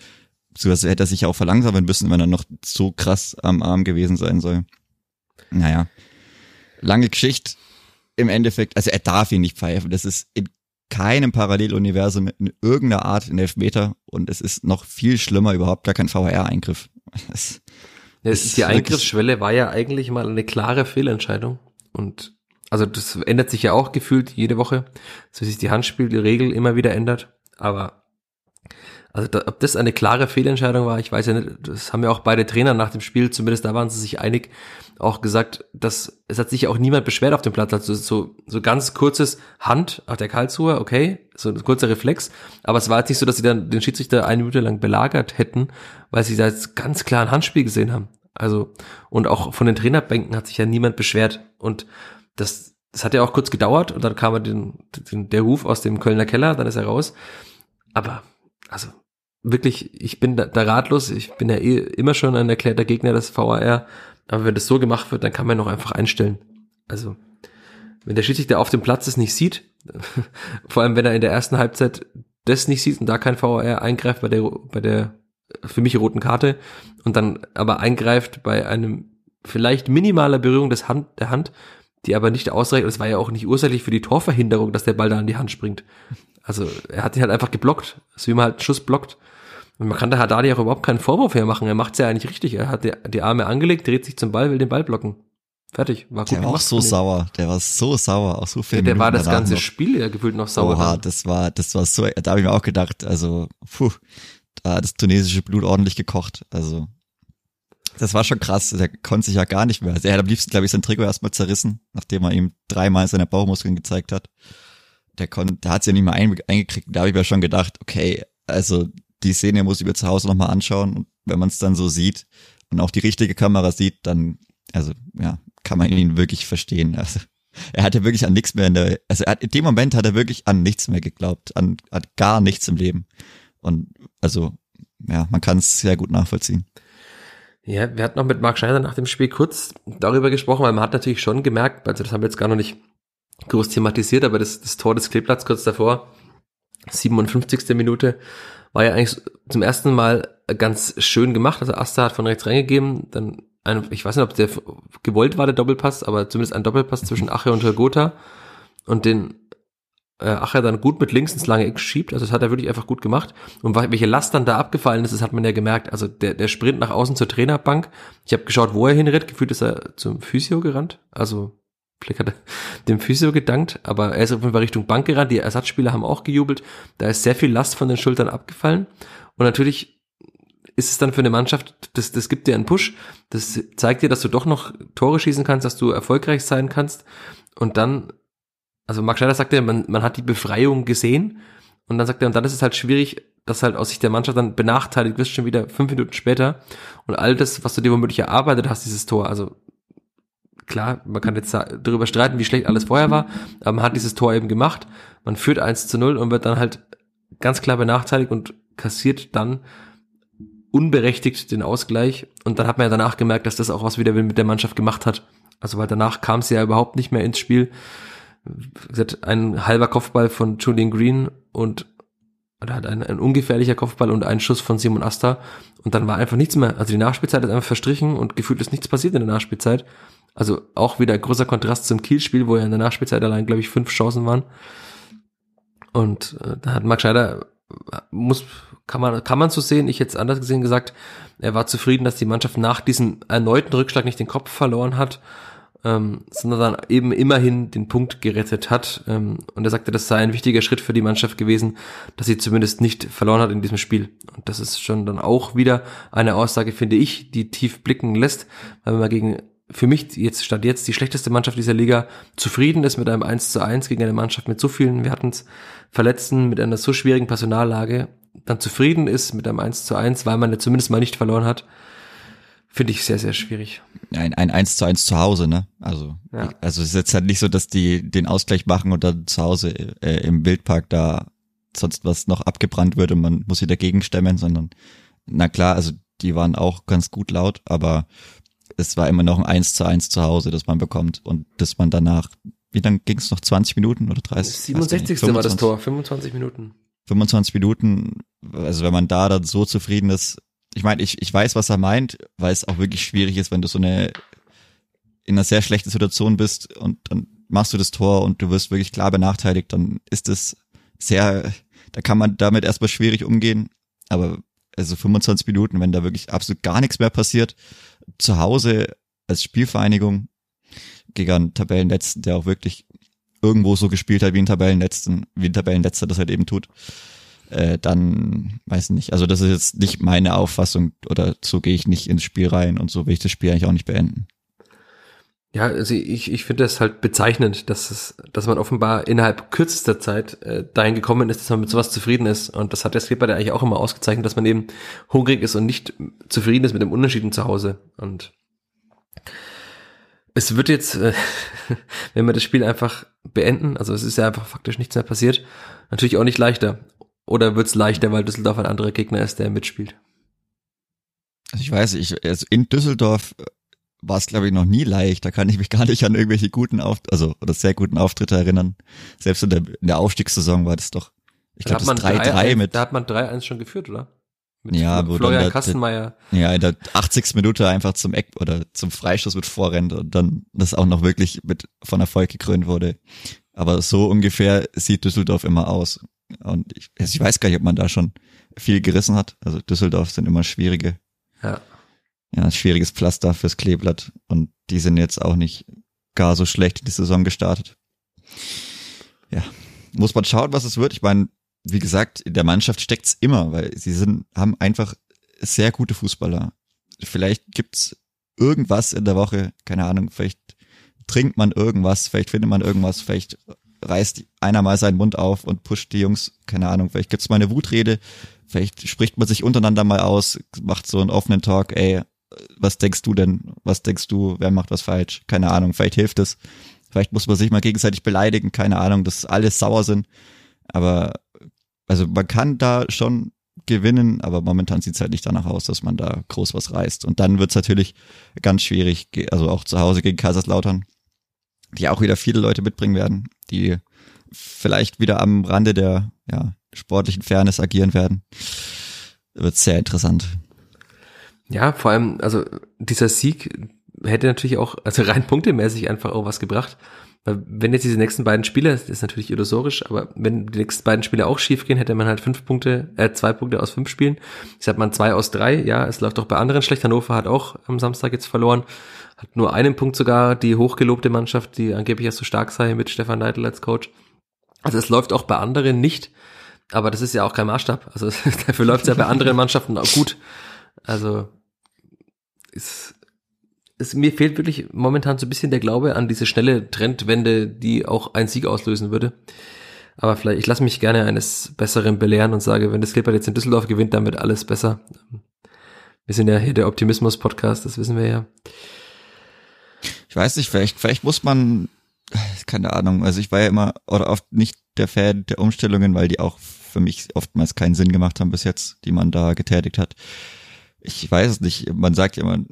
so hätte er sich auch verlangsamen müssen, wenn er noch so krass am Arm gewesen sein soll. Naja, lange Geschichte. Im Endeffekt, also er darf ihn nicht pfeifen. Das ist in keinem Paralleluniversum in irgendeiner Art in Elfmeter und es ist noch viel schlimmer, überhaupt gar kein VR-Eingriff. Ja, die Eingriffsschwelle war ja eigentlich mal eine klare Fehlentscheidung und also das ändert sich ja auch gefühlt jede Woche, so sich die Handspielregel immer wieder ändert, aber also da, ob das eine klare Fehlentscheidung war, ich weiß ja nicht. Das haben ja auch beide Trainer nach dem Spiel, zumindest da waren sie sich einig, auch gesagt, dass es hat sich auch niemand beschwert auf dem Platz. Also so, so ganz kurzes Hand auf der Karlsruhe, okay, so ein kurzer Reflex. Aber es war jetzt nicht so, dass sie dann den Schiedsrichter eine Minute lang belagert hätten, weil sie da jetzt ganz klar ein Handspiel gesehen haben. Also, und auch von den Trainerbänken hat sich ja niemand beschwert. Und das, das hat ja auch kurz gedauert und dann kam den, den, der Ruf aus dem Kölner Keller, dann ist er raus. Aber, also, wirklich, ich bin da, da ratlos, ich bin ja eh immer schon ein erklärter Gegner des VAR, aber wenn das so gemacht wird, dann kann man noch einfach einstellen. Also, wenn der Schiedsrichter auf dem Platz es nicht sieht, *laughs* vor allem wenn er in der ersten Halbzeit das nicht sieht und da kein VAR eingreift bei der, bei der für mich roten Karte und dann aber eingreift bei einem vielleicht minimaler Berührung des Hand, der Hand, die aber nicht ausreicht. Es war ja auch nicht ursächlich für die Torverhinderung, dass der Ball da an die Hand springt. Also er hat ihn halt einfach geblockt, so wie man halt Schuss blockt. Und man kann der Haddadi auch überhaupt keinen Vorwurf mehr machen. Er macht es ja eigentlich richtig. Er hat die, die, Arme angelegt, dreht sich zum Ball, will den Ball blocken. Fertig. War gut der war auch so sauer. Der war so sauer. Auch so viel. Ja, der war das ganze noch. Spiel ja gefühlt noch sauer. Oha, das war, das war so, da habe ich mir auch gedacht, also, puh, da hat das tunesische Blut ordentlich gekocht. Also, das war schon krass. Der konnte sich ja gar nicht mehr. Also, er hat am liebsten, glaube ich, sein Trikot erstmal zerrissen, nachdem er ihm dreimal seine Bauchmuskeln gezeigt hat. Der konnte, der hat es ja nicht mehr eingekriegt. Da habe ich mir schon gedacht, okay, also die Szene muss ich mir zu Hause nochmal anschauen. Und wenn man es dann so sieht und auch die richtige Kamera sieht, dann, also ja, kann man ihn wirklich verstehen. Also er hatte wirklich an nichts mehr in der, also hat, in dem Moment hat er wirklich an nichts mehr geglaubt, an, an gar nichts im Leben. Und also, ja, man kann es sehr gut nachvollziehen. Ja, wir hatten noch mit Marc Schneider nach dem Spiel kurz darüber gesprochen, weil man hat natürlich schon gemerkt, also das haben wir jetzt gar noch nicht groß thematisiert, aber das, das Tor des Kleeblatts kurz davor, 57. Minute, war ja eigentlich zum ersten Mal ganz schön gemacht. Also Asta hat von rechts reingegeben, dann ein, ich weiß nicht, ob der gewollt war, der Doppelpass, aber zumindest ein Doppelpass zwischen Ache und Hergotha und den äh, Ache dann gut mit links ins lange Eck schiebt. Also das hat er wirklich einfach gut gemacht. Und welche Last dann da abgefallen ist, das hat man ja gemerkt. Also der, der Sprint nach außen zur Trainerbank. Ich habe geschaut, wo er hinrennt. Gefühlt ist er zum Physio gerannt. Also Vielleicht hat er dem Physio gedankt, aber er ist auf jeden Fall Richtung Bank gerannt. Die Ersatzspieler haben auch gejubelt. Da ist sehr viel Last von den Schultern abgefallen. Und natürlich ist es dann für eine Mannschaft, das, das gibt dir einen Push. Das zeigt dir, dass du doch noch Tore schießen kannst, dass du erfolgreich sein kannst. Und dann, also Marc Schneider sagte, man, man hat die Befreiung gesehen. Und dann sagt er, und dann ist es halt schwierig, dass halt aus Sicht der Mannschaft dann benachteiligt wirst, schon wieder fünf Minuten später. Und all das, was du dir womöglich erarbeitet hast, dieses Tor, also klar, man kann jetzt darüber streiten, wie schlecht alles vorher war, aber man hat dieses Tor eben gemacht. Man führt 1 zu 0 und wird dann halt ganz klar benachteiligt und kassiert dann unberechtigt den Ausgleich. Und dann hat man ja danach gemerkt, dass das auch was wieder mit der Mannschaft gemacht hat. Also weil danach kam sie ja überhaupt nicht mehr ins Spiel. Ein halber Kopfball von Julian Green und oder halt ein, ein ungefährlicher Kopfball und ein Schuss von Simon Asta und dann war einfach nichts mehr. Also die Nachspielzeit ist einfach verstrichen und gefühlt ist nichts passiert in der Nachspielzeit. Also auch wieder großer Kontrast zum Kiel-Spiel, wo ja in der Nachspielzeit allein, glaube ich, fünf Chancen waren. Und äh, da hat Marc Scheider, muss, kann man, kann man so sehen, ich jetzt anders gesehen gesagt, er war zufrieden, dass die Mannschaft nach diesem erneuten Rückschlag nicht den Kopf verloren hat, ähm, sondern dann eben immerhin den Punkt gerettet hat. Ähm, und er sagte, das sei ein wichtiger Schritt für die Mannschaft gewesen, dass sie zumindest nicht verloren hat in diesem Spiel. Und das ist schon dann auch wieder eine Aussage, finde ich, die tief blicken lässt, weil man gegen für mich jetzt statt jetzt die schlechteste Mannschaft dieser Liga zufrieden ist mit einem 1 zu 1 gegen eine Mannschaft mit so vielen, wir hatten es Verletzten, mit einer so schwierigen Personallage, dann zufrieden ist mit einem 1 zu 1, weil man ja zumindest mal nicht verloren hat, finde ich sehr, sehr schwierig. Ein, ein 1 zu 1 zu Hause, ne? Also, ja. also es ist jetzt halt nicht so, dass die den Ausgleich machen und dann zu Hause äh, im Wildpark da sonst was noch abgebrannt wird und man muss sie dagegen stemmen, sondern na klar, also die waren auch ganz gut laut, aber es war immer noch ein 1 zu 1 zu Hause, das man bekommt und dass man danach, wie lang ging es noch, 20 Minuten oder 30? 67. war das Tor, 25 Minuten. 25 Minuten, also wenn man da dann so zufrieden ist, ich meine, ich, ich weiß, was er meint, weil es auch wirklich schwierig ist, wenn du so eine in einer sehr schlechten Situation bist und dann machst du das Tor und du wirst wirklich klar benachteiligt, dann ist es sehr, da kann man damit erstmal schwierig umgehen, aber also 25 Minuten, wenn da wirklich absolut gar nichts mehr passiert, zu Hause als Spielvereinigung gegen einen Tabellenletzten, der auch wirklich irgendwo so gespielt hat wie ein Tabellenletzten, wie ein Tabellenletzter das halt eben tut, äh, dann weiß nicht. Also das ist jetzt nicht meine Auffassung oder so gehe ich nicht ins Spiel rein und so will ich das Spiel eigentlich auch nicht beenden. Ja, also ich, ich finde das halt bezeichnend, dass es, dass man offenbar innerhalb kürzester Zeit äh, dahin gekommen ist, dass man mit sowas zufrieden ist. Und das hat der Skipper ja eigentlich auch immer ausgezeichnet, dass man eben hungrig ist und nicht zufrieden ist mit dem Unterschieden zu Hause. Und es wird jetzt, äh, *laughs* wenn wir das Spiel einfach beenden, also es ist ja einfach faktisch nichts mehr passiert, natürlich auch nicht leichter. Oder wird es leichter, weil Düsseldorf ein anderer Gegner ist, der mitspielt? Also ich weiß, ich, also in Düsseldorf war es, glaube ich, noch nie leicht. Da kann ich mich gar nicht an irgendwelche guten Auf also oder sehr guten Auftritte erinnern. Selbst in der, in der Aufstiegssaison war das doch. Ich glaube, das 3-3 mit. Da hat man 3-1 schon geführt, oder? Mit ja, wo Florian Kastenmeier. Ja, in der 80. Minute einfach zum Eck oder zum Freistoß mit Vorrennt und dann das auch noch wirklich mit von Erfolg gekrönt wurde. Aber so ungefähr sieht Düsseldorf immer aus. Und ich, also ich weiß gar nicht, ob man da schon viel gerissen hat. Also Düsseldorf sind immer schwierige. Ja ja, schwieriges Pflaster fürs Kleeblatt und die sind jetzt auch nicht gar so schlecht in die Saison gestartet. Ja, muss man schauen, was es wird. Ich meine, wie gesagt, in der Mannschaft steckt's immer, weil sie sind, haben einfach sehr gute Fußballer. Vielleicht gibt's irgendwas in der Woche, keine Ahnung, vielleicht trinkt man irgendwas, vielleicht findet man irgendwas, vielleicht reißt einer mal seinen Mund auf und pusht die Jungs, keine Ahnung, vielleicht gibt's mal eine Wutrede, vielleicht spricht man sich untereinander mal aus, macht so einen offenen Talk, ey, was denkst du denn? Was denkst du, wer macht was falsch? Keine Ahnung, vielleicht hilft es. Vielleicht muss man sich mal gegenseitig beleidigen, keine Ahnung, dass alle sauer sind. Aber also man kann da schon gewinnen, aber momentan sieht es halt nicht danach aus, dass man da groß was reißt. Und dann wird es natürlich ganz schwierig, also auch zu Hause gegen Kaiserslautern, die auch wieder viele Leute mitbringen werden, die vielleicht wieder am Rande der ja, sportlichen Fairness agieren werden. Wird sehr interessant. Ja, vor allem, also dieser Sieg hätte natürlich auch, also rein *laughs* punktemäßig einfach auch was gebracht. Weil wenn jetzt diese nächsten beiden Spiele, das ist natürlich illusorisch, aber wenn die nächsten beiden Spiele auch schief gehen, hätte man halt fünf Punkte, äh, zwei Punkte aus fünf Spielen. Jetzt hat man zwei aus drei, ja, es läuft auch bei anderen schlecht. Hannover hat auch am Samstag jetzt verloren, hat nur einen Punkt sogar, die hochgelobte Mannschaft, die angeblich erst so stark sei mit Stefan Neidl als Coach. Also es läuft auch bei anderen nicht, aber das ist ja auch kein Maßstab. Also *laughs* dafür läuft es ja bei anderen Mannschaften auch gut. Also es, es, mir fehlt wirklich momentan so ein bisschen der Glaube an diese schnelle Trendwende, die auch einen Sieg auslösen würde. Aber vielleicht, ich lasse mich gerne eines Besseren belehren und sage, wenn das Clipper jetzt in Düsseldorf gewinnt, dann wird alles besser. Wir sind ja hier der Optimismus-Podcast, das wissen wir ja. Ich weiß nicht, vielleicht, vielleicht muss man, keine Ahnung, also ich war ja immer oder oft nicht der Fan der Umstellungen, weil die auch für mich oftmals keinen Sinn gemacht haben bis jetzt, die man da getätigt hat ich weiß es nicht, man sagt ja immer,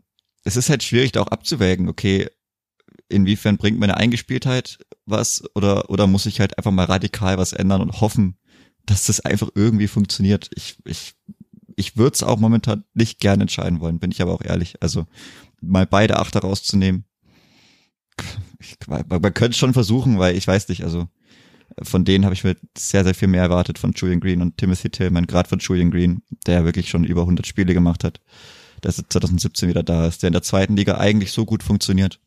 es ist halt schwierig da auch abzuwägen, okay, inwiefern bringt meine Eingespieltheit was oder, oder muss ich halt einfach mal radikal was ändern und hoffen, dass das einfach irgendwie funktioniert. Ich, ich, ich würde es auch momentan nicht gern entscheiden wollen, bin ich aber auch ehrlich. Also mal beide Achter rauszunehmen. Ich, man, man könnte es schon versuchen, weil ich weiß nicht, also von denen habe ich mir sehr, sehr viel mehr erwartet von Julian Green und Timothy Tillman, gerade von Julian Green, der wirklich schon über 100 Spiele gemacht hat, der 2017 wieder da ist, der in der zweiten Liga eigentlich so gut funktioniert.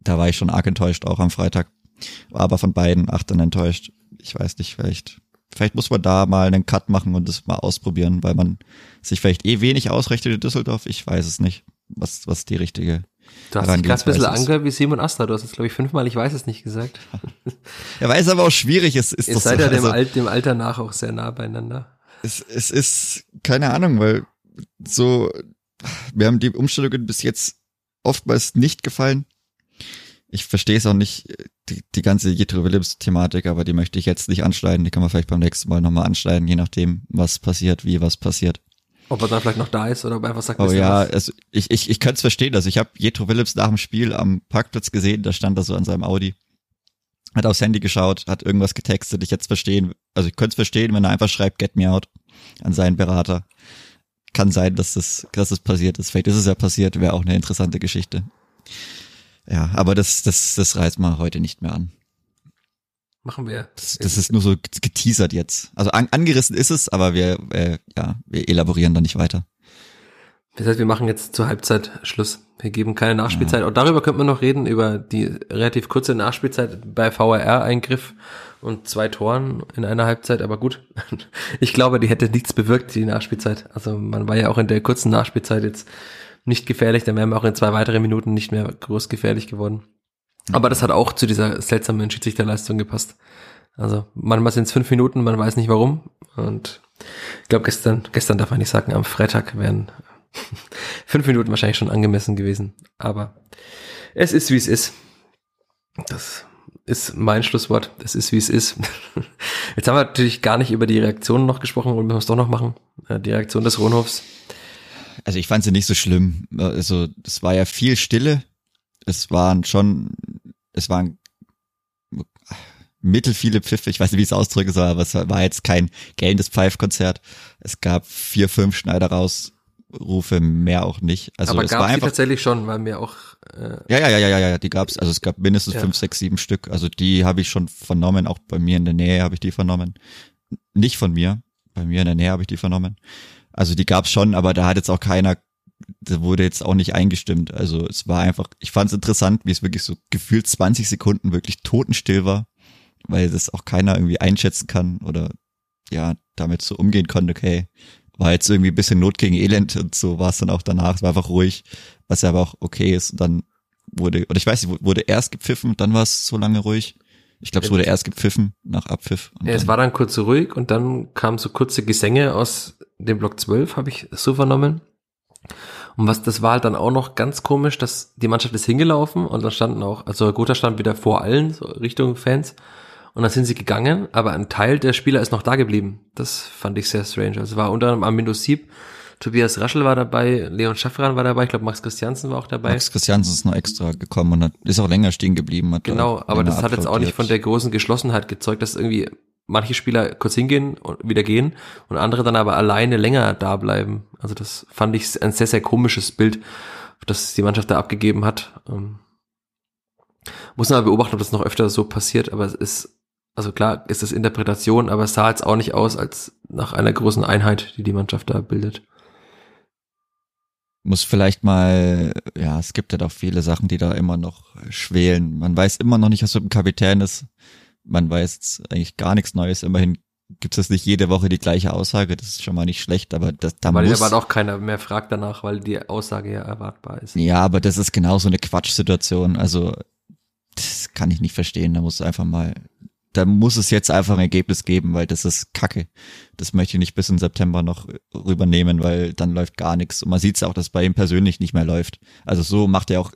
Da war ich schon arg enttäuscht, auch am Freitag. War aber von beiden Achtern enttäuscht. Ich weiß nicht, vielleicht, vielleicht muss man da mal einen Cut machen und das mal ausprobieren, weil man sich vielleicht eh wenig ausrechnet in Düsseldorf. Ich weiß es nicht, was, was die richtige Du hast dich gerade ein bisschen angehört wie Simon Asta. Du hast jetzt, glaube ich, fünfmal, ich weiß es nicht gesagt. *laughs* ja, weil es aber auch schwierig ist. ist Ihr seid so. ja dem, also, Alt, dem Alter nach auch sehr nah beieinander. Es, es ist, keine Ahnung, weil so, wir haben die Umstellungen bis jetzt oftmals nicht gefallen. Ich verstehe es auch nicht, die, die ganze Jethro Williams-Thematik, aber die möchte ich jetzt nicht anschneiden. Die kann man vielleicht beim nächsten Mal nochmal anschneiden, je nachdem, was passiert, wie was passiert. Ob er dann vielleicht noch da ist oder ob er einfach sagt, Oh ja, also ich, ich, ich könnte es verstehen. Also ich habe Jetro Phillips nach dem Spiel am Parkplatz gesehen, da stand er so an seinem Audi. Hat aufs Handy geschaut, hat irgendwas getextet. Ich jetzt verstehen, also ich könnte es verstehen, wenn er einfach schreibt, get me out an seinen Berater. Kann sein, dass das, dass das passiert ist. Vielleicht ist es ja passiert, wäre auch eine interessante Geschichte. Ja, aber das, das, das reißt man heute nicht mehr an. Machen wir. Das, das ist nur so geteasert jetzt. Also an, angerissen ist es, aber wir, äh, ja, wir elaborieren da nicht weiter. Das heißt, wir machen jetzt zur Halbzeit Schluss. Wir geben keine Nachspielzeit. Ja. Und darüber könnte man noch reden, über die relativ kurze Nachspielzeit bei VRR-Eingriff und zwei Toren in einer Halbzeit. Aber gut, *laughs* ich glaube, die hätte nichts bewirkt, die Nachspielzeit. Also man war ja auch in der kurzen Nachspielzeit jetzt nicht gefährlich. Dann wären wir auch in zwei weitere Minuten nicht mehr groß gefährlich geworden. Aber das hat auch zu dieser seltsamen Schiedsrichterleistung gepasst. Also manchmal sind es fünf Minuten, man weiß nicht warum. Und ich glaube, gestern, gestern darf man nicht sagen, am Freitag wären *laughs* fünf Minuten wahrscheinlich schon angemessen gewesen. Aber es ist, wie es ist. Das ist mein Schlusswort. Es ist, wie es ist. *laughs* Jetzt haben wir natürlich gar nicht über die Reaktionen noch gesprochen und müssen es doch noch machen. Die Reaktion des Rohnhofs. Also ich fand sie nicht so schlimm. Also es war ja viel Stille es waren schon, es waren mittel viele Pfiffe, ich weiß nicht, wie ich es ausdrücken soll, aber es war jetzt kein gellendes Pfeifkonzert. Es gab vier, fünf Schneider raus, Rufe, mehr auch nicht. Also aber es gab war einfach, tatsächlich schon, weil mir auch äh, ja, ja, ja, ja, ja, ja, die gab's. Also es gab mindestens ja. fünf, sechs, sieben Stück. Also die habe ich schon vernommen, auch bei mir in der Nähe habe ich die vernommen. Nicht von mir, bei mir in der Nähe habe ich die vernommen. Also die gab's schon, aber da hat jetzt auch keiner da wurde jetzt auch nicht eingestimmt. Also es war einfach, ich fand es interessant, wie es wirklich so gefühlt 20 Sekunden wirklich totenstill war, weil das auch keiner irgendwie einschätzen kann oder ja, damit so umgehen konnte, okay, war jetzt irgendwie ein bisschen Not gegen Elend und so war es dann auch danach, es war einfach ruhig, was ja aber auch okay ist und dann wurde, oder ich weiß nicht, wurde erst gepfiffen dann war es so lange ruhig. Ich glaube, es wurde erst gepfiffen nach Abpfiff. Ja, es war dann kurz ruhig und dann kamen so kurze Gesänge aus dem Block 12, habe ich so vernommen. Und was, das war halt dann auch noch ganz komisch, dass die Mannschaft ist hingelaufen und dann standen auch, also Gotha stand wieder vor allen, so Richtung Fans. Und dann sind sie gegangen, aber ein Teil der Spieler ist noch da geblieben. Das fand ich sehr strange. Also war unter anderem Armindo Sieb, Tobias Raschel war dabei, Leon Schaffran war dabei, ich glaube Max Christiansen war auch dabei. Max Christiansen ist noch extra gekommen und hat, ist auch länger stehen geblieben. Hat genau, aber das hat jetzt auch nicht von der großen Geschlossenheit gezeugt, dass irgendwie manche Spieler kurz hingehen und wieder gehen und andere dann aber alleine länger da bleiben. Also das fand ich ein sehr, sehr komisches Bild, das die Mannschaft da abgegeben hat. Ähm, muss man beobachten, ob das noch öfter so passiert, aber es ist, also klar ist es Interpretation, aber es sah jetzt auch nicht aus als nach einer großen Einheit, die die Mannschaft da bildet. Muss vielleicht mal, ja, es gibt ja doch viele Sachen, die da immer noch schwelen. Man weiß immer noch nicht, was mit dem Kapitän ist man weiß eigentlich gar nichts Neues. Immerhin gibt es nicht jede Woche die gleiche Aussage. Das ist schon mal nicht schlecht, aber das da weil muss. Weil aber auch keiner mehr fragt danach, weil die Aussage ja erwartbar ist. Ja, aber das ist genau so eine Quatschsituation. Also das kann ich nicht verstehen. Da muss einfach mal da muss es jetzt einfach ein Ergebnis geben, weil das ist Kacke. Das möchte ich nicht bis in September noch rübernehmen, weil dann läuft gar nichts. Und man sieht es auch, dass bei ihm persönlich nicht mehr läuft. Also so macht er auch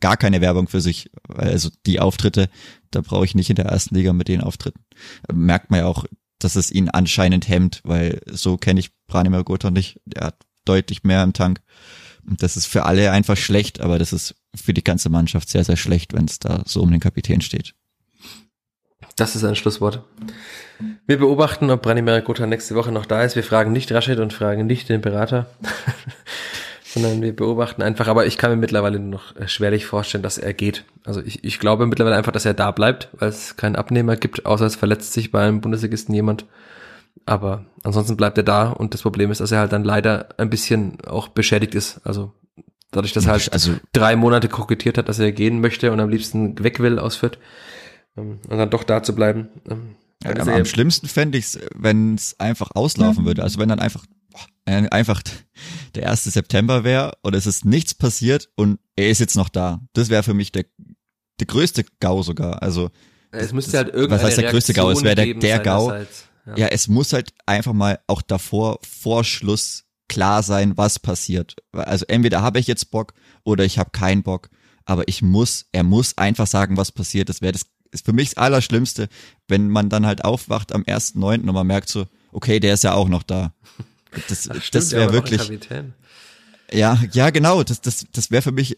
gar keine Werbung für sich. Also die Auftritte, da brauche ich nicht in der ersten Liga mit den Auftritten. Merkt man ja auch, dass es ihn anscheinend hemmt, weil so kenne ich Branimir Gotha nicht. Er hat deutlich mehr im Tank. Und das ist für alle einfach schlecht, aber das ist für die ganze Mannschaft sehr, sehr schlecht, wenn es da so um den Kapitän steht. Das ist ein Schlusswort. Wir beobachten, ob Brani Merigota nächste Woche noch da ist. Wir fragen nicht Rashid und fragen nicht den Berater, *laughs* sondern wir beobachten einfach. Aber ich kann mir mittlerweile noch schwerlich vorstellen, dass er geht. Also ich, ich glaube mittlerweile einfach, dass er da bleibt, weil es keinen Abnehmer gibt, außer es verletzt sich bei einem Bundesligisten jemand. Aber ansonsten bleibt er da und das Problem ist, dass er halt dann leider ein bisschen auch beschädigt ist. Also dadurch, dass er halt also, drei Monate kokettiert hat, dass er gehen möchte und am liebsten weg will aus Fürth ähm, und dann doch da zu bleiben. Ähm, ja, aber am schlimmsten fände ich es, wenn es einfach auslaufen mhm. würde. Also wenn dann einfach äh, einfach der erste September wäre und es ist nichts passiert und er ist jetzt noch da. Das wäre für mich der, der größte GAU sogar. Also es müsste halt irgendwas. Was heißt der größte GAU? Es wäre der, der GAU. Halt, ja. ja, es muss halt einfach mal auch davor, vor Schluss klar sein, was passiert. Also entweder habe ich jetzt Bock oder ich habe keinen Bock. Aber ich muss, er muss einfach sagen, was passiert. Das wäre das ist für mich das Allerschlimmste, wenn man dann halt aufwacht am 1.9. und man merkt so, okay, der ist ja auch noch da. Das, Ach, stimmt, das wäre wirklich. Ja, ja, genau. Das, das, das wäre für mich,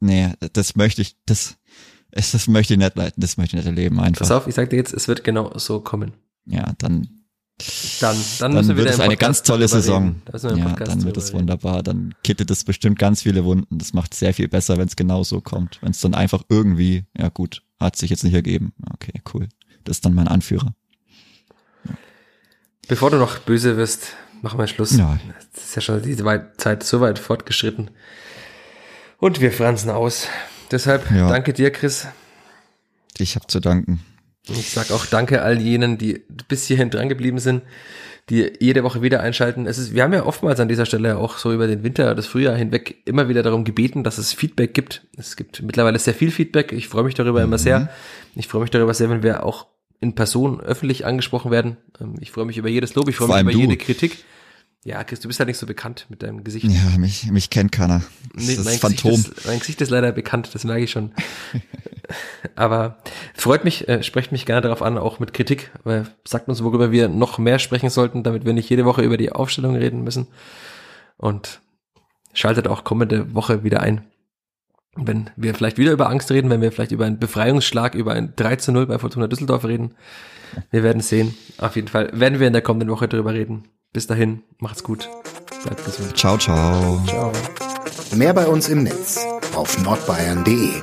nee, das möchte ich, das, das möchte ich nicht leiten, das möchte ich nicht erleben einfach. Pass auf, ich sag dir jetzt, es wird genau so kommen. Ja, dann, dann, dann, dann wird es eine ganz tolle Saison. Ja, dann wird es wunderbar. Dann kittet es bestimmt ganz viele Wunden. Das macht sehr viel besser, wenn es genau so kommt. Wenn es dann einfach irgendwie, ja gut, hat sich jetzt nicht ergeben. Okay, cool. das ist dann mein Anführer. Bevor du noch böse wirst, machen wir Schluss. Ja. Es ist ja schon die Zeit so weit fortgeschritten. Und wir fransen aus. Deshalb Ja. danke dir, Chris. Ich habe zu danken. Ich sag auch danke all jenen, die bis hierhin dran geblieben sind, die jede Woche wieder einschalten. Es ist, wir haben ja oftmals an dieser Stelle auch so über den Winter, das Frühjahr hinweg immer wieder darum gebeten, dass es Feedback gibt. Es gibt mittlerweile sehr viel Feedback. Ich freue mich darüber immer sehr. Ich freue mich darüber sehr, wenn wir auch in Person öffentlich angesprochen werden. Ähm, Ich freue mich über jedes Lob. Ich freue mich über du. jede Kritik. Ja, Chris, du bist halt nicht so bekannt mit deinem Gesicht. Ja, mich, mich kennt keiner. Das Nee, ist mein, Phantom. Gesicht ist, mein Gesicht ist leider bekannt, das merke ich schon. *laughs* Aber freut mich, äh, sprecht mich gerne darauf an, auch mit Kritik, weil sagt uns, worüber wir noch mehr sprechen sollten, damit wir nicht jede Woche über die Aufstellung reden müssen. Und schaltet auch kommende Woche wieder ein. Wenn wir vielleicht wieder über Angst reden, wenn wir vielleicht über einen Befreiungsschlag, über ein 3 zu 0 bei Fortuna Düsseldorf reden. Wir werden sehen. Auf jeden Fall werden wir in der kommenden Woche darüber reden. Bis dahin, macht's gut. Bleibt gesund. Ciao, ciao. Ciao. Mehr bei uns im Netz auf nordbayern.de.